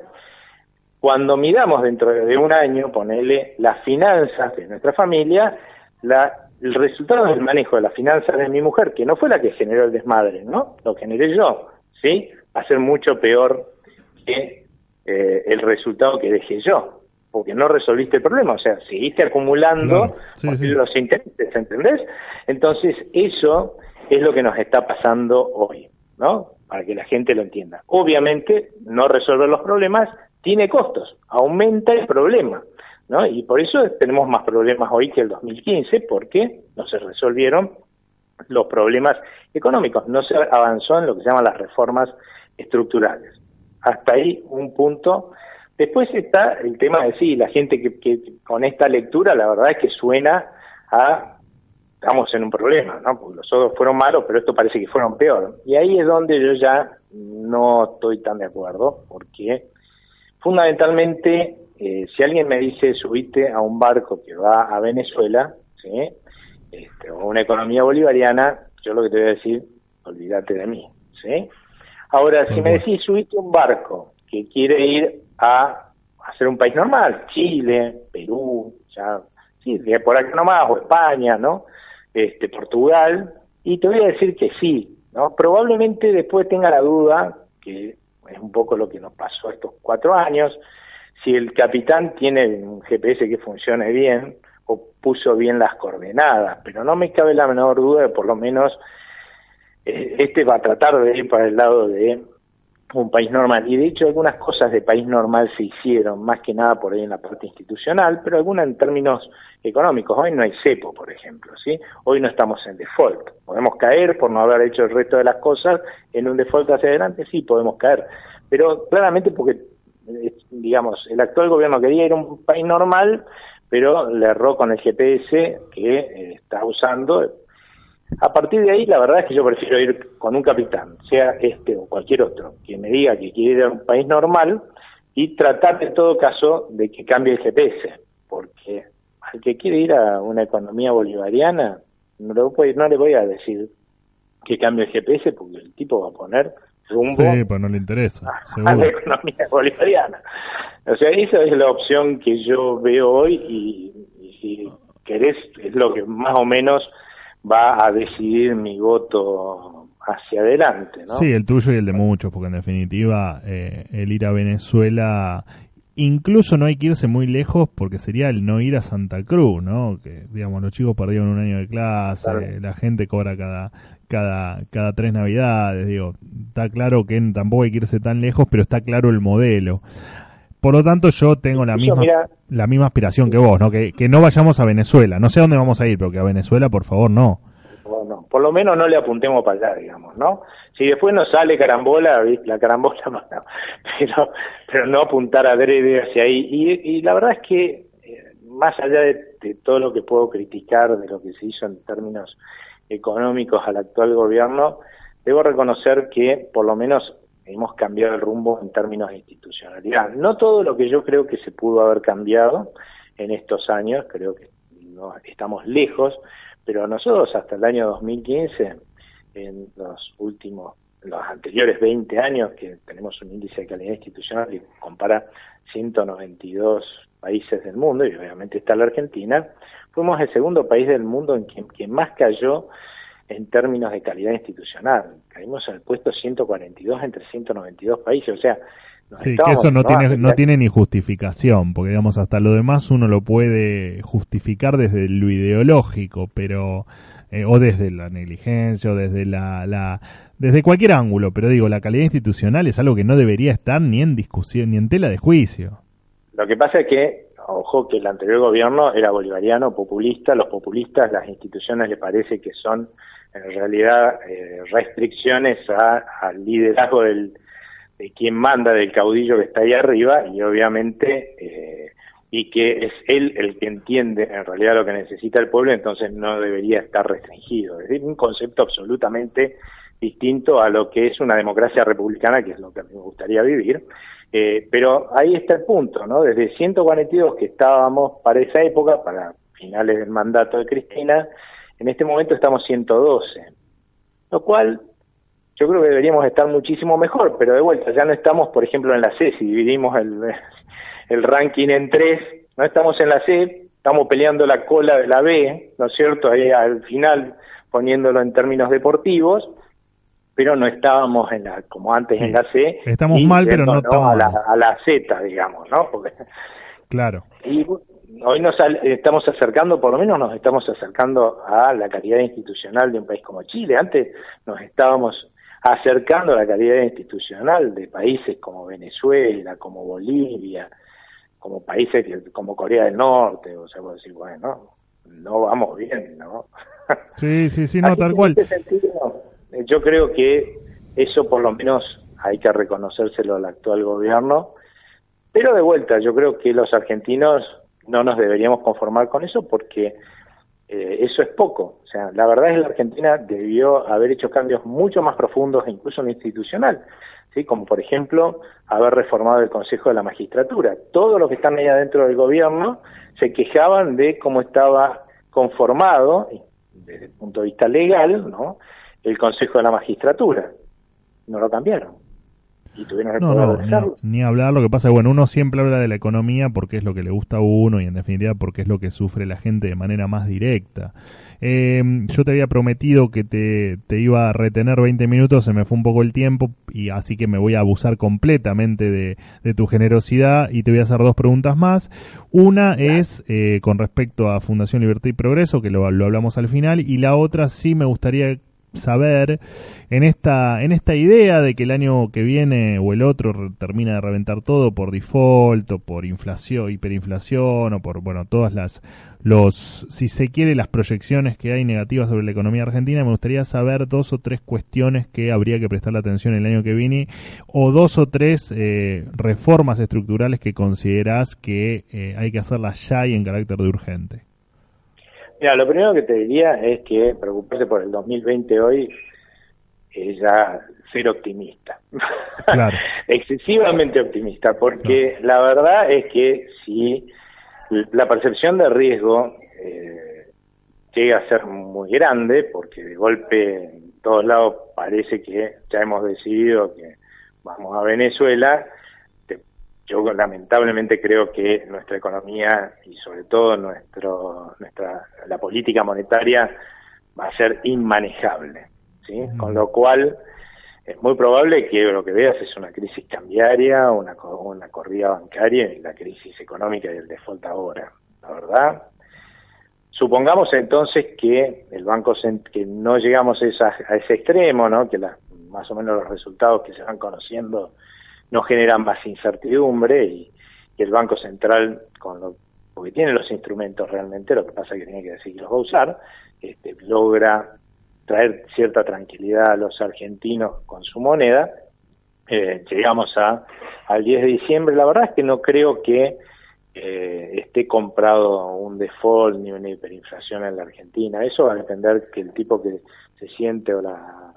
cuando miramos dentro de un año, ponele las finanzas de nuestra familia, la el resultado del manejo de las finanzas de mi mujer, que no fue la que generó el desmadre, ¿no? Lo generé yo, ¿sí? Va a ser mucho peor que eh, el resultado que dejé yo, porque no resolviste el problema, o sea, seguiste acumulando los intereses, ¿entendés? Entonces, eso es lo que nos está pasando hoy, ¿no? Para que la gente lo entienda. Obviamente, no resolver los problemas tiene costos, aumenta el problema. ¿No? Y por eso tenemos más problemas hoy que el 2015, porque no se resolvieron los problemas económicos, no se avanzó en lo que se llaman las reformas estructurales. Hasta ahí un punto. Después está el tema de sí, la gente que, que con esta lectura la verdad es que suena a estamos en un problema, ¿no? Porque los otros fueron malos, pero esto parece que fueron peor. Y ahí es donde yo ya no estoy tan de acuerdo, porque fundamentalmente eh, si alguien me dice subite a un barco que va a Venezuela, ¿sí? Este, una economía bolivariana, yo lo que te voy a decir, olvídate de mí, ¿sí? Ahora, si me decís subite a un barco que quiere ir a hacer un país normal, Chile, Perú, ya, sí, por acá nomás, o España, ¿no? Este, Portugal, y te voy a decir que sí, ¿no? Probablemente después tenga la duda, que es un poco lo que nos pasó estos cuatro años, si el capitán tiene un GPS que funcione bien o puso bien las coordenadas, pero no me cabe la menor duda de por lo menos eh, este va a tratar de ir para el lado de un país normal. Y de hecho algunas cosas de país normal se hicieron, más que nada por ahí en la parte institucional, pero algunas en términos económicos. Hoy no hay cepo, por ejemplo, ¿sí? Hoy no estamos en default. Podemos caer por no haber hecho el resto de las cosas en un default hacia adelante, sí, podemos caer. Pero claramente porque digamos, el actual gobierno quería ir a un país normal, pero le erró con el GPS que eh, está usando. A partir de ahí, la verdad es que yo prefiero ir con un capitán, sea este o cualquier otro, que me diga que quiere ir a un país normal y tratar en todo caso de que cambie el GPS, porque al que quiere ir a una economía bolivariana, no, no le voy a decir que cambie el GPS, porque el tipo va a poner Sí, pues no le interesa. A, la economía bolivariana. O sea, esa es la opción que yo veo hoy y, si querés, es lo que más o menos va a decidir mi voto hacia adelante, ¿no? Sí, el tuyo y el de muchos, porque en definitiva eh, el ir a Venezuela incluso no hay que irse muy lejos porque sería el no ir a Santa Cruz, ¿no? Que digamos los chicos perdieron un año de clase, la gente cobra cada cada, cada tres navidades, digo, está claro que tampoco hay que irse tan lejos, pero está claro el modelo. Por lo tanto, yo tengo la misma, la misma aspiración que vos, ¿no? Que, que no vayamos a Venezuela. No sé a dónde vamos a ir, pero que a Venezuela, por favor, no. Bueno, por lo menos no le apuntemos para allá, digamos, ¿no? Si después nos sale carambola, la carambola, no, pero, pero no apuntar a Drede hacia ahí. Y, y la verdad es que, eh, más allá de todo lo que puedo criticar de lo que se hizo en términos económicos al actual gobierno, debo reconocer que por lo menos hemos cambiado el rumbo en términos de institucionalidad. No todo lo que yo creo que se pudo haber cambiado en estos años, creo que no estamos lejos, pero nosotros hasta el año 2015, en los últimos, los anteriores 20 años, que tenemos un índice de calidad institucional que compara 192 países del mundo, y obviamente está la Argentina, fuimos el segundo país del mundo en quien, más cayó en términos de calidad institucional. Caímos al puesto 142 entre 192 países, o sea... Sí, que eso no tiene, no tiene ni justificación, porque digamos, hasta lo demás uno lo puede justificar desde lo ideológico, pero... Eh, o desde la negligencia, o desde la, la, desde cualquier ángulo, pero digo, la calidad institucional es algo que no debería estar ni en discusión, ni en tela de juicio. Lo que pasa es que ojo que el anterior gobierno era bolivariano, populista, los populistas, las instituciones le parece que son en realidad eh, restricciones al liderazgo del, de quien manda, del caudillo que está ahí arriba, y obviamente, eh, y que es él el que entiende en realidad lo que necesita el pueblo, entonces no debería estar restringido. Es decir, un concepto absolutamente distinto a lo que es una democracia republicana, que es lo que a mí me gustaría vivir, eh, pero ahí está el punto, ¿no? Desde 142 que estábamos para esa época, para finales del mandato de Cristina, en este momento estamos 112, lo cual yo creo que deberíamos estar muchísimo mejor, pero de vuelta, ya no estamos, por ejemplo, en la C, si dividimos el, el ranking en tres, no estamos en la C, estamos peleando la cola de la B, ¿no es cierto? Ahí al final poniéndolo en términos deportivos, pero no estábamos en la como antes en la C. Estamos mal, pero no estamos a la, a la Z, digamos, ¿no? claro. Y hoy nos estamos acercando, por lo menos nos estamos acercando a la calidad institucional de un país como Chile. Antes nos estábamos acercando a la calidad institucional de países como Venezuela, como Bolivia, como países como Corea del Norte, o sea, puedo decir, bueno, no vamos bien, ¿no? Sí, sí, sí, no, tal cual. En sentido, yo creo que eso por lo menos hay que reconocérselo al actual gobierno, pero de vuelta, yo creo que los argentinos no nos deberíamos conformar con eso porque eh, eso es poco. O sea, la verdad es que la Argentina debió haber hecho cambios mucho más profundos, incluso en lo institucional, como por ejemplo haber reformado el Consejo de la Magistratura. Todos los que están ahí adentro del gobierno se quejaban de cómo estaba conformado, desde el punto de vista legal, ¿no? el Consejo de la Magistratura. No lo cambiaron y tuvieron no, no, ni, hablar, lo que pasa es bueno, uno siempre habla de la economía porque es lo que le gusta a uno y en definitiva porque es lo que sufre la gente de manera más directa. Eh, yo te había prometido que te, te, iba a retener 20 minutos, se me fue un poco el tiempo y así que me voy a abusar completamente de, de tu generosidad y te voy a hacer dos preguntas más. Una es eh, con respecto a Fundación Libertad y Progreso, que lo, lo hablamos al final, y la otra sí me gustaría saber en esta en esta idea de que el año que viene o el otro termina de reventar todo por default o por inflación, hiperinflación o por bueno, todas las los si se quiere las proyecciones que hay negativas sobre la economía argentina, me gustaría saber dos o tres cuestiones que habría que prestar la atención el año que viene o dos o tres eh, reformas estructurales que consideras que eh, hay que hacerlas ya y en carácter de urgente. Mira, lo primero que te diría es que preocuparse por el 2020 hoy es ya ser optimista. Claro. Excesivamente optimista, porque la verdad es que si la percepción de riesgo eh, llega a ser muy grande, porque de golpe en todos lados parece que ya hemos decidido que vamos a Venezuela, yo lamentablemente creo que nuestra economía y sobre todo nuestro nuestra la política monetaria va a ser inmanejable sí con lo cual es muy probable que lo que veas es una crisis cambiaria una una corrida bancaria y la crisis económica y el default ahora la verdad supongamos entonces que el banco que no llegamos a, a ese extremo no que la, más o menos los resultados que se van conociendo no generan más incertidumbre y, el Banco Central, con lo, porque tiene los instrumentos realmente, lo que pasa es que tiene que decir que los va a usar, este, logra traer cierta tranquilidad a los argentinos con su moneda. Eh, llegamos a al 10 de diciembre, la verdad es que no creo que eh, esté comprado un default ni una hiperinflación en la Argentina. Eso va a depender que el tipo que se siente o la,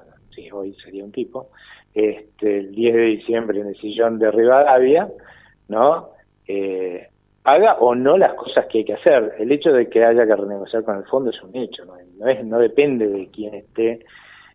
hoy sería un tipo, este, el 10 de diciembre en el sillón de Rivadavia, ¿no? Eh, haga o no las cosas que hay que hacer. El hecho de que haya que renegociar con el fondo es un hecho, no, es, no depende de quién esté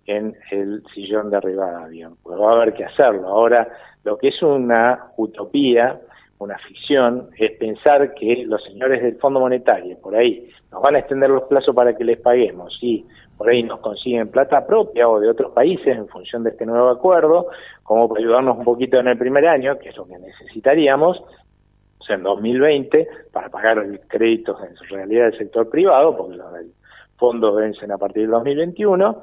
en el sillón de Rivadavia, pues va a haber que hacerlo. Ahora, lo que es una utopía, una ficción, es pensar que los señores del Fondo Monetario, por ahí, nos van a extender los plazos para que les paguemos, sí, por ahí nos consiguen plata propia o de otros países en función de este nuevo acuerdo, como para ayudarnos un poquito en el primer año, que es lo que necesitaríamos, o sea, en 2020, para pagar créditos en realidad del sector privado, porque los del fondo vencen a partir del 2021,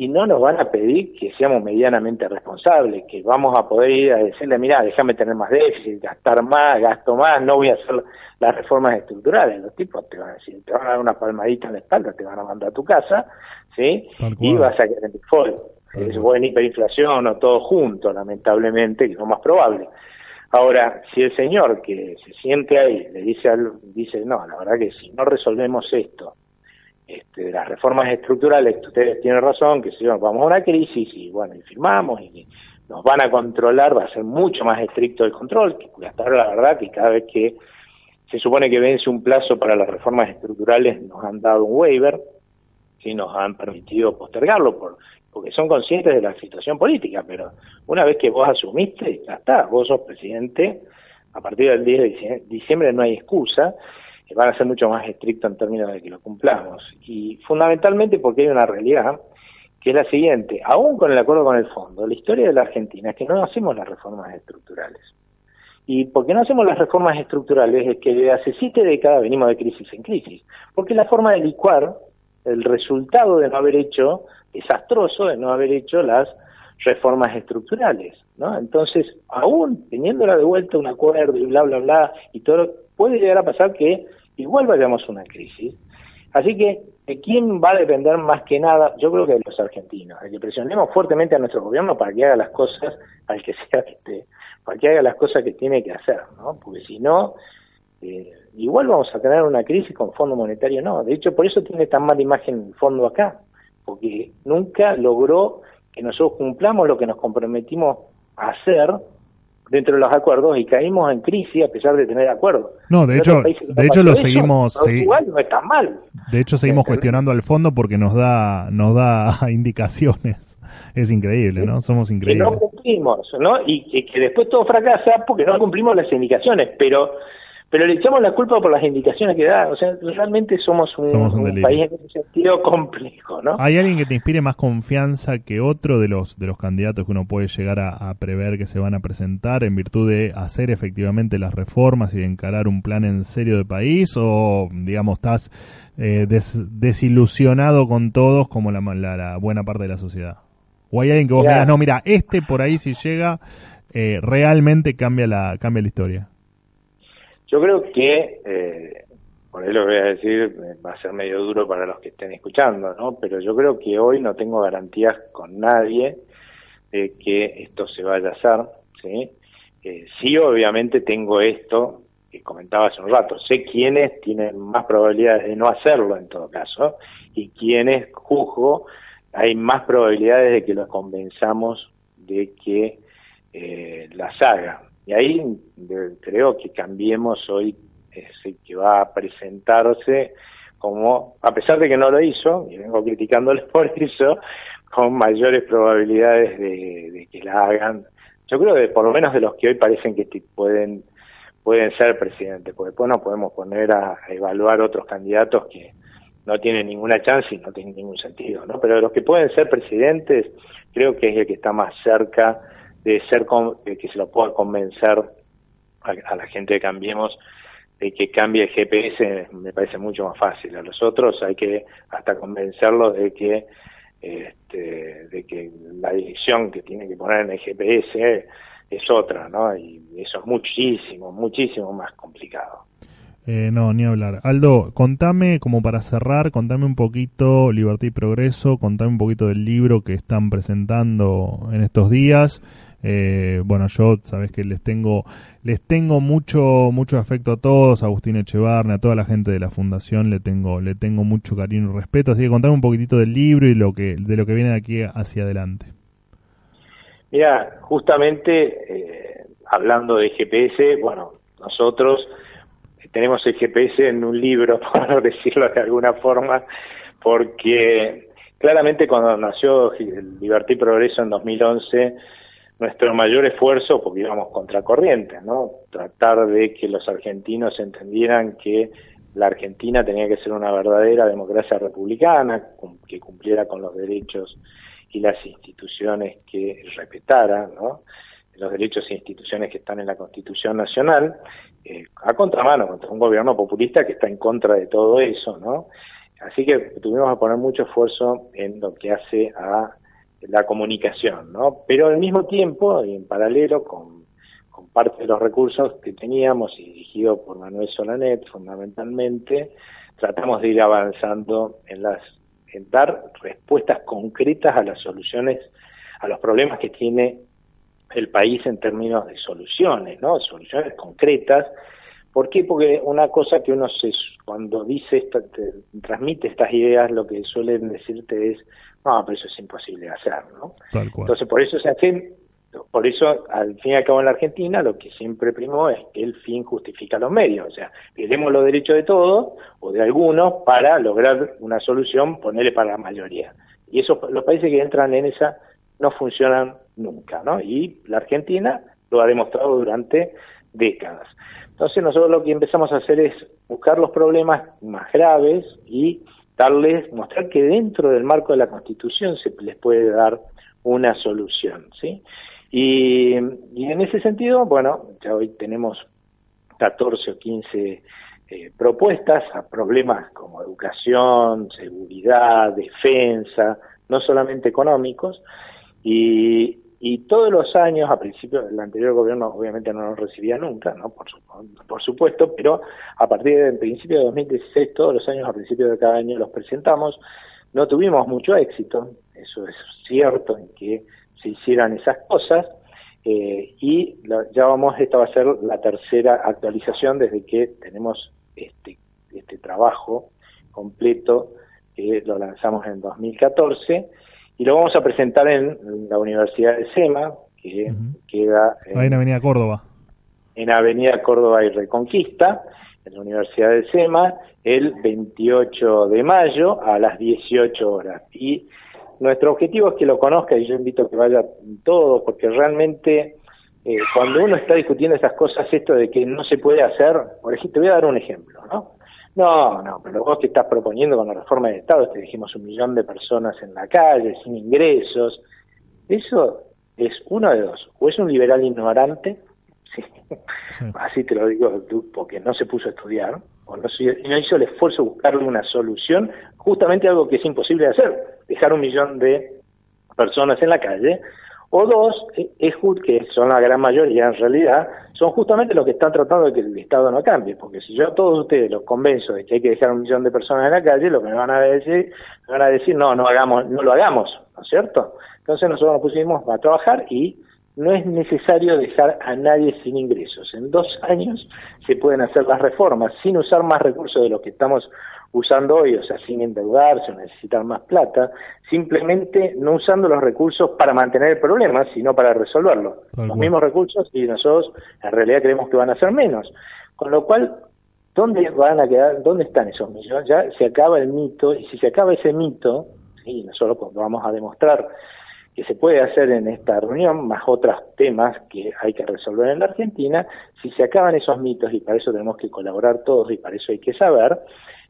y no nos van a pedir que seamos medianamente responsables, que vamos a poder ir a decirle, mira, déjame tener más déficit, gastar más, gasto más, no voy a hacer las reformas estructurales. Los tipos te van a decir, te van a dar una palmadita en la espalda, te van a mandar a tu casa, ¿sí? Y vas a quedar en default. Es buena hiperinflación o todo junto, lamentablemente, que es lo más probable. Ahora, si el señor que se siente ahí le dice, al, dice no, la verdad que si no resolvemos esto, este, las reformas estructurales, ustedes tienen razón, que si vamos a una crisis y bueno, y firmamos y nos van a controlar, va a ser mucho más estricto el control, que hasta la verdad que cada vez que se supone que vence un plazo para las reformas estructurales nos han dado un waiver, si nos han permitido postergarlo por, porque son conscientes de la situación política, pero una vez que vos asumiste, ya está, vos sos presidente, a partir del 10 de diciembre no hay excusa, que van a ser mucho más estrictos en términos de que lo cumplamos. Y fundamentalmente porque hay una realidad que es la siguiente, aún con el acuerdo con el fondo, la historia de la Argentina es que no hacemos las reformas estructurales. Y porque no hacemos las reformas estructurales es que desde hace siete décadas venimos de crisis en crisis. Porque la forma de licuar el resultado de no haber hecho, desastroso, de no haber hecho las reformas estructurales, ¿no? Entonces, aún teniéndola de vuelta un acuerdo y bla, bla, bla, y todo, puede llegar a pasar que igual vayamos a una crisis. Así que, ¿de quién va a depender más que nada? Yo creo que de los argentinos, de que presionemos fuertemente a nuestro gobierno para que haga las cosas, al que sea que para que haga las cosas que tiene que hacer, ¿no? Porque si no, eh, igual vamos a tener una crisis con Fondo Monetario, no. De hecho, por eso tiene tan mala imagen el fondo acá, porque nunca logró que nosotros cumplamos lo que nos comprometimos a hacer dentro de los acuerdos y caímos en crisis a pesar de tener acuerdos. No, de hecho, de hecho lo seguimos igual no está mal. De hecho seguimos cuestionando al fondo porque nos da nos da indicaciones. Es increíble, ¿no? Somos increíbles. Que no cumplimos, ¿no? Y, y que después todo fracasa porque no cumplimos las indicaciones, pero pero le echamos la culpa por las indicaciones que da. O sea, realmente somos un, país en ese sentido complejo, ¿no? ¿Hay alguien que te inspire más confianza que otro de los de los candidatos que uno puede llegar a, prever que se van a presentar en virtud de hacer efectivamente las reformas y de encarar un plan en serio de país? ¿O, digamos, estás eh, desilusionado con todos como la, la, buena parte de la sociedad? ¿O hay alguien que vos digas, no, mira, este por ahí si llega, eh, realmente cambia la, cambia la historia? Yo creo que, eh, por ahí lo voy a decir, va a ser medio duro para los que estén escuchando, ¿no? Pero yo creo que hoy no tengo garantías con nadie de que esto se vaya a hacer, ¿sí? Eh, sí, obviamente tengo esto que comentaba hace un rato, sé quiénes tienen más probabilidades de no hacerlo en todo caso y quiénes juzgo hay más probabilidades de que los convenzamos de que eh, las hagan. Y ahí creo que Cambiemos hoy es el que va a presentarse como, a pesar de que no lo hizo, y vengo criticándole por eso, con mayores probabilidades de, que la hagan. Yo creo que por lo menos de los que hoy parecen que pueden pueden ser presidentes, porque después no podemos poner a, evaluar otros candidatos que no tienen ninguna chance y no tienen ningún sentido, ¿no? Pero de los que pueden ser presidentes, creo que es el que está más cerca de ser que se lo pueda convencer a, la gente de Cambiemos de que cambie el GPS me parece mucho más fácil. A los otros hay que hasta convencerlos de que este, de que la dirección que tiene que poner en el GPS es otra, ¿no? Y eso es muchísimo, muchísimo más complicado. Eh, no, ni hablar. Aldo, contame, como para cerrar, contame un poquito Libertad y Progreso, contame un poquito del libro que están presentando en estos días. Eh, bueno, yo sabes que les tengo les tengo mucho mucho afecto a todos, a Agustín Echevarne, a toda la gente de la fundación, le tengo le tengo mucho cariño y respeto, así que contame un poquitito del libro y lo que de lo que viene de aquí hacia adelante. Mira, justamente eh, hablando de GPS, bueno, nosotros tenemos el GPS en un libro, por decirlo de alguna forma, porque claramente cuando nació Libertad y Progreso en 2011 nuestro mayor esfuerzo, porque íbamos contracorriente, ¿no? Tratar de que los argentinos entendieran que la Argentina tenía que ser una verdadera democracia republicana, que cumpliera con los derechos y las instituciones que respetara, ¿no? Los derechos e instituciones que están en la Constitución Nacional, eh, a contramano, contra un gobierno populista que está en contra de todo eso, ¿no? Así que tuvimos que poner mucho esfuerzo en lo que hace a la comunicación, ¿no? Pero al mismo tiempo, y en paralelo con, parte de los recursos que teníamos y dirigido por Manuel Solanet fundamentalmente, tratamos de ir avanzando en las en dar respuestas concretas a las soluciones, a los problemas que tiene el país en términos de soluciones, ¿no? Soluciones concretas. ¿Por qué? Porque una cosa que uno se, cuando dice, esta, transmite estas ideas, lo que suelen decirte es, no, pero eso es imposible de hacer, ¿no? Entonces, por eso se hace, por eso, al fin y al cabo en la Argentina, lo que siempre primó es que el fin justifica los medios, o sea, perdemos los derechos de todos, o de algunos, para lograr una solución, ponerle para la mayoría. Y eso, los países que entran en esa no funcionan nunca, ¿no? Y la Argentina lo ha demostrado durante décadas. Entonces nosotros lo que empezamos a hacer es buscar los problemas más graves y darles, mostrar que dentro del marco de la Constitución se les puede dar una solución, ¿sí? Y, en ese sentido, bueno, ya hoy tenemos 14 o 15 eh, propuestas a problemas como educación, seguridad, defensa, no solamente económicos, y, y todos los años, a principio, el anterior gobierno obviamente no nos recibía nunca, ¿no? Por, supuesto, pero a partir del principio de 2016, todos los años, a principio de cada año los presentamos. No tuvimos mucho éxito, eso es cierto, en que se hicieran esas cosas, eh, y ya vamos, esta va a ser la tercera actualización desde que tenemos este, este trabajo completo que lo lanzamos en 2014 y lo vamos a presentar en la Universidad de SEMA, que queda en, Avenida Córdoba. En Avenida Córdoba y Reconquista, en la Universidad de SEMA, el 28 de mayo a las 18 horas. Y nuestro objetivo es que lo conozca y yo invito a que vaya todo, porque realmente eh, cuando uno está discutiendo esas cosas, esto de que no se puede hacer, por ejemplo, te voy a dar un ejemplo, ¿no? No, no, pero vos que estás proponiendo con la reforma del Estado, te dijimos un millón de personas en la calle, sin ingresos. Eso es uno de dos. O es un liberal ignorante, así te lo digo porque no se puso a estudiar, o no, no hizo el esfuerzo de buscarle una solución, justamente algo que es imposible de hacer, dejar un millón de personas en la calle, o dos, eh, es que son la gran mayoría en realidad, son justamente los que están tratando de que el Estado no cambie, porque si yo a todos ustedes los convenzo de que hay que dejar un millón de personas en la calle, lo que me van a decir, me van a decir, no, no hagamos, no lo hagamos, ¿no es cierto? Entonces nosotros nos pusimos a trabajar y no es necesario dejar a nadie sin ingresos. En dos años se pueden hacer las reformas sin usar más recursos de los que estamos usando hoy, o sea, sin endeudarse o necesitar más plata, simplemente no usando los recursos para mantener el problema, sino para resolverlo. los mismos recursos y nosotros en realidad creemos que van a ser menos. Con lo cual, ¿dónde van a quedar, dónde están esos millones? Ya se acaba el mito, y si se acaba ese mito, y nosotros vamos a demostrar que se puede hacer en esta reunión, más otros temas que hay que resolver en la Argentina, si se acaban esos mitos, y para eso tenemos que colaborar todos y para eso hay que saber,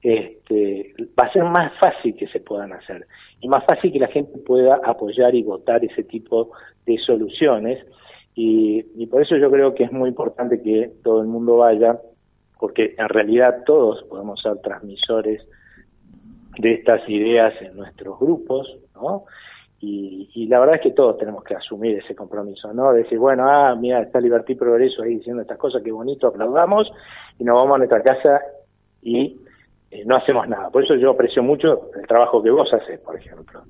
este, va a ser más fácil que se puedan hacer y más fácil que la gente pueda apoyar y votar ese tipo de soluciones. Y, y por eso yo creo que es muy importante que todo el mundo vaya, porque en realidad todos podemos ser transmisores de estas ideas en nuestros grupos, ¿no? Y, y, la verdad es que todos tenemos que asumir ese compromiso, ¿no? Decir, bueno, ah, mira, está Libertad y Progreso ahí diciendo estas cosas, qué bonito, aplaudamos, y nos vamos a nuestra casa y eh, no hacemos nada. Por eso yo aprecio mucho el trabajo que vos haces, por ejemplo.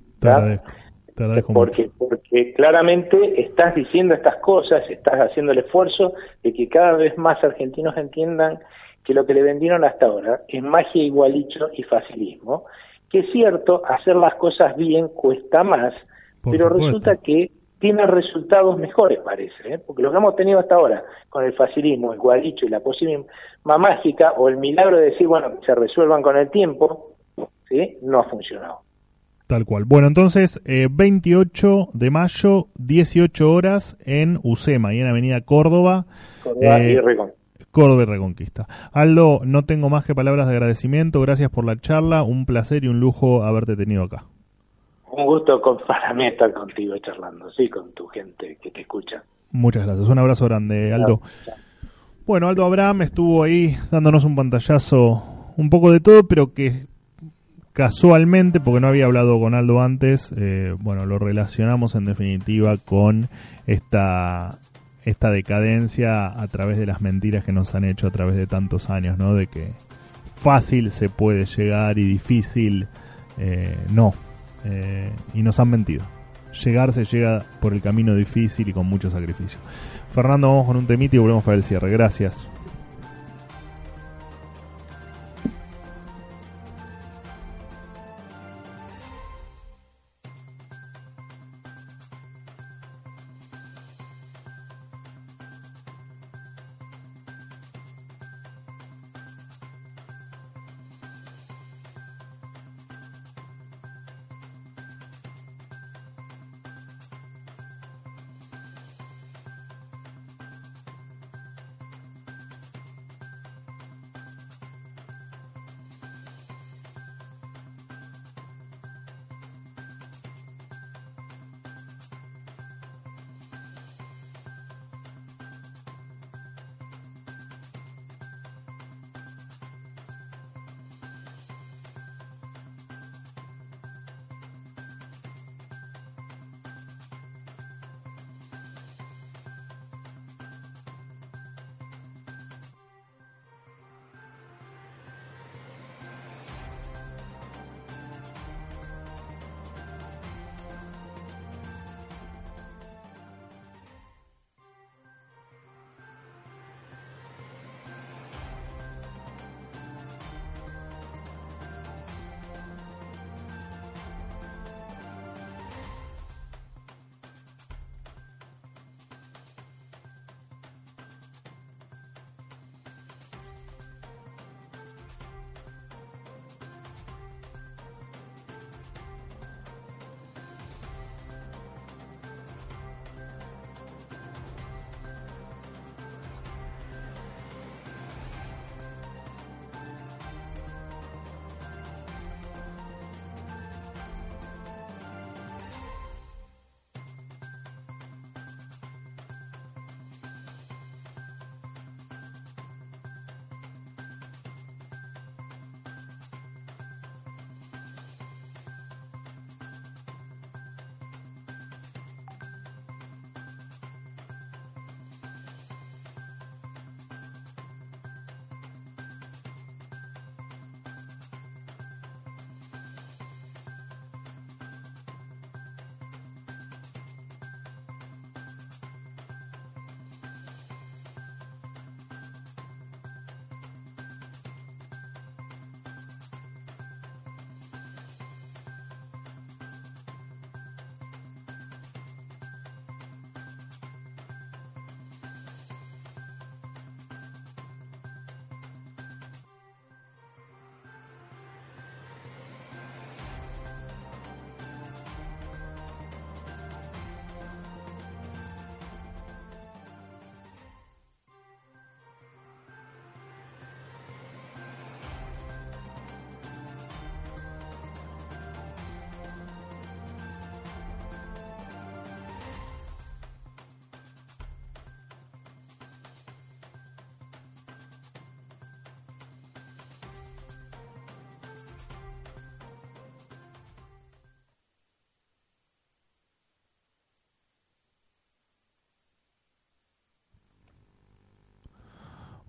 porque, porque claramente estás diciendo estas cosas, estás haciendo el esfuerzo de que cada vez más argentinos entiendan que lo que le vendieron hasta ahora es magia, igualicho y facilismo. Que es cierto, hacer las cosas bien cuesta más, pero resulta que tiene resultados mejores, parece, ¿eh? porque lo que hemos tenido hasta ahora con el facilismo, el dicho y la posible mágica o el milagro de decir, bueno, se resuelvan con el tiempo, ¿sí? no ha funcionado. Tal cual. Bueno, entonces, 28 eh, de mayo, 18 horas en UCEMA y en Avenida Córdoba. Córdoba y eh, Reconquista. Córdoba y Reconquista. Aldo, no tengo más que palabras de agradecimiento. Gracias por la charla. Un placer y un lujo haberte tenido acá. Un gusto para mí estar contigo charlando, sí, con tu gente que te escucha. Muchas gracias. Un abrazo grande, Aldo. Bueno, Aldo Abraham estuvo ahí dándonos un pantallazo, un poco de todo, pero que casualmente, porque no había hablado con Aldo antes, eh, bueno, lo relacionamos en definitiva con esta esta decadencia a través de las mentiras que nos han hecho a través de tantos años, ¿no? De que fácil se puede llegar y difícil eh, no. Eh, y nos han mentido. Llegar se llega por el camino difícil y con mucho sacrificio. Fernando, vamos con un temite y volvemos para el cierre. Gracias.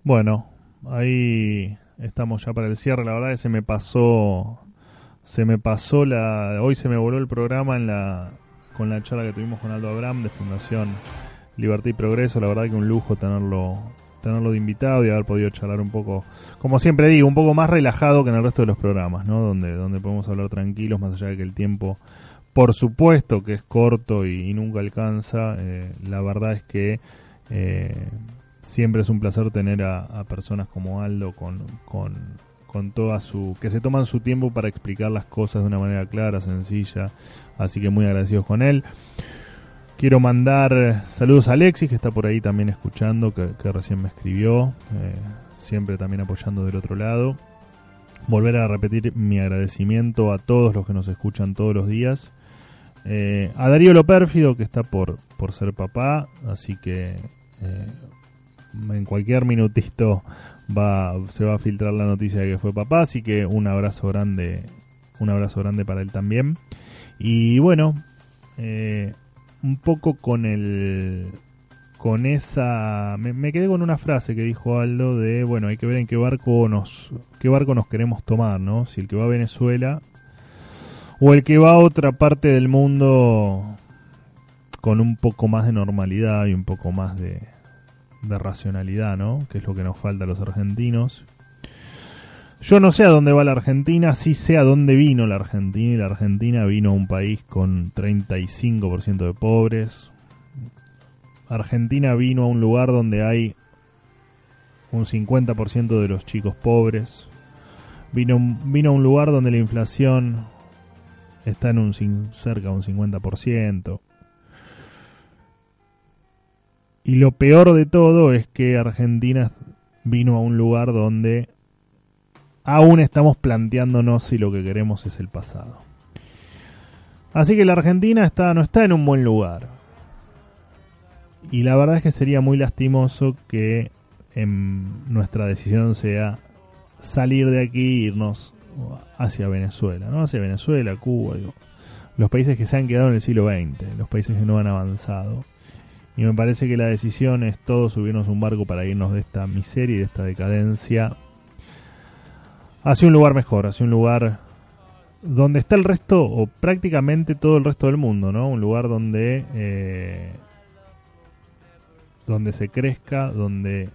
Bueno, ahí estamos ya para el cierre. La verdad que se me pasó, se me pasó la, hoy se me voló el programa en la, con la charla que tuvimos con Aldo Abraham de Fundación Libertad y Progreso. La verdad que un lujo tenerlo, tenerlo de invitado y haber podido charlar un poco, como siempre digo, un poco más relajado que en el resto de los programas, ¿no? Donde, donde podemos hablar tranquilos, más allá de que el tiempo, por supuesto que es corto y, nunca alcanza. Eh, la verdad es que eh, siempre es un placer tener a, personas como Aldo con, con, con, toda su... que se toman su tiempo para explicar las cosas de una manera clara, sencilla, así que muy agradecidos con él. Quiero mandar saludos a Alexis, que está por ahí también escuchando, que, recién me escribió, eh, siempre también apoyando del otro lado. Volver a repetir mi agradecimiento a todos los que nos escuchan todos los días. Eh, a Darío Lo Pérfido, que está por, por ser papá, así que eh, en cualquier minutito va, se va a filtrar la noticia de que fue papá, así que un abrazo grande, un abrazo grande para él también. Y bueno, eh, un poco con el con esa me, quedé con una frase que dijo Aldo de bueno hay que ver en qué barco nos qué barco nos queremos tomar no si el que va a Venezuela o el que va a otra parte del mundo con un poco más de normalidad y un poco más de, de racionalidad, ¿no? Que es lo que nos falta a los argentinos. Yo no sé a dónde va la Argentina, sí sé a dónde vino la Argentina. Y la Argentina vino a un país con 35% de pobres. Argentina vino a un lugar donde hay un 50% de los chicos pobres. Vino, vino a un lugar donde la inflación está en un cerca de un 50%. Y lo peor de todo es que Argentina vino a un lugar donde aún estamos planteándonos si lo que queremos es el pasado. Así que la Argentina está, no está en un buen lugar. Y la verdad es que sería muy lastimoso que en nuestra decisión sea salir de aquí e irnos hacia Venezuela, ¿no? Hacia Venezuela, Cuba, los países que se han quedado en el siglo XX, los países que no han avanzado. Y me parece que la decisión es todos subirnos un barco para irnos de esta miseria y de esta decadencia hacia un lugar mejor, hacia un lugar donde está el resto, o prácticamente todo el resto del mundo, ¿no? Un lugar donde, eh, donde se crezca, donde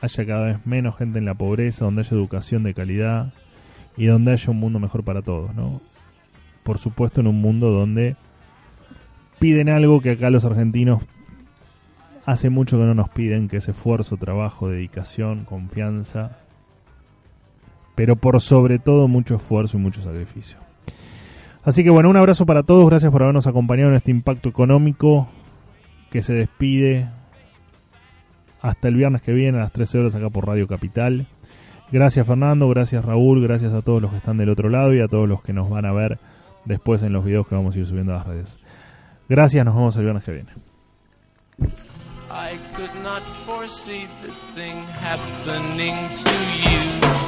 haya cada vez menos gente en la pobreza, donde haya educación de calidad y donde haya un mundo mejor para todos, ¿no? Por supuesto en un mundo donde piden algo que acá los argentinos hace mucho que no nos piden, que es esfuerzo, trabajo, dedicación, confianza, pero por sobre todo mucho esfuerzo y mucho sacrificio. Así que bueno, un abrazo para todos, gracias por habernos acompañado en este impacto económico que se despide hasta el viernes que viene a las 13 horas acá por Radio Capital. Gracias Fernando, gracias Raúl, gracias a todos los que están del otro lado y a todos los que nos van a ver después en los videos que vamos a ir subiendo a las redes. Gracias, nos vemos el viernes que viene. I could not foresee this thing happening to you.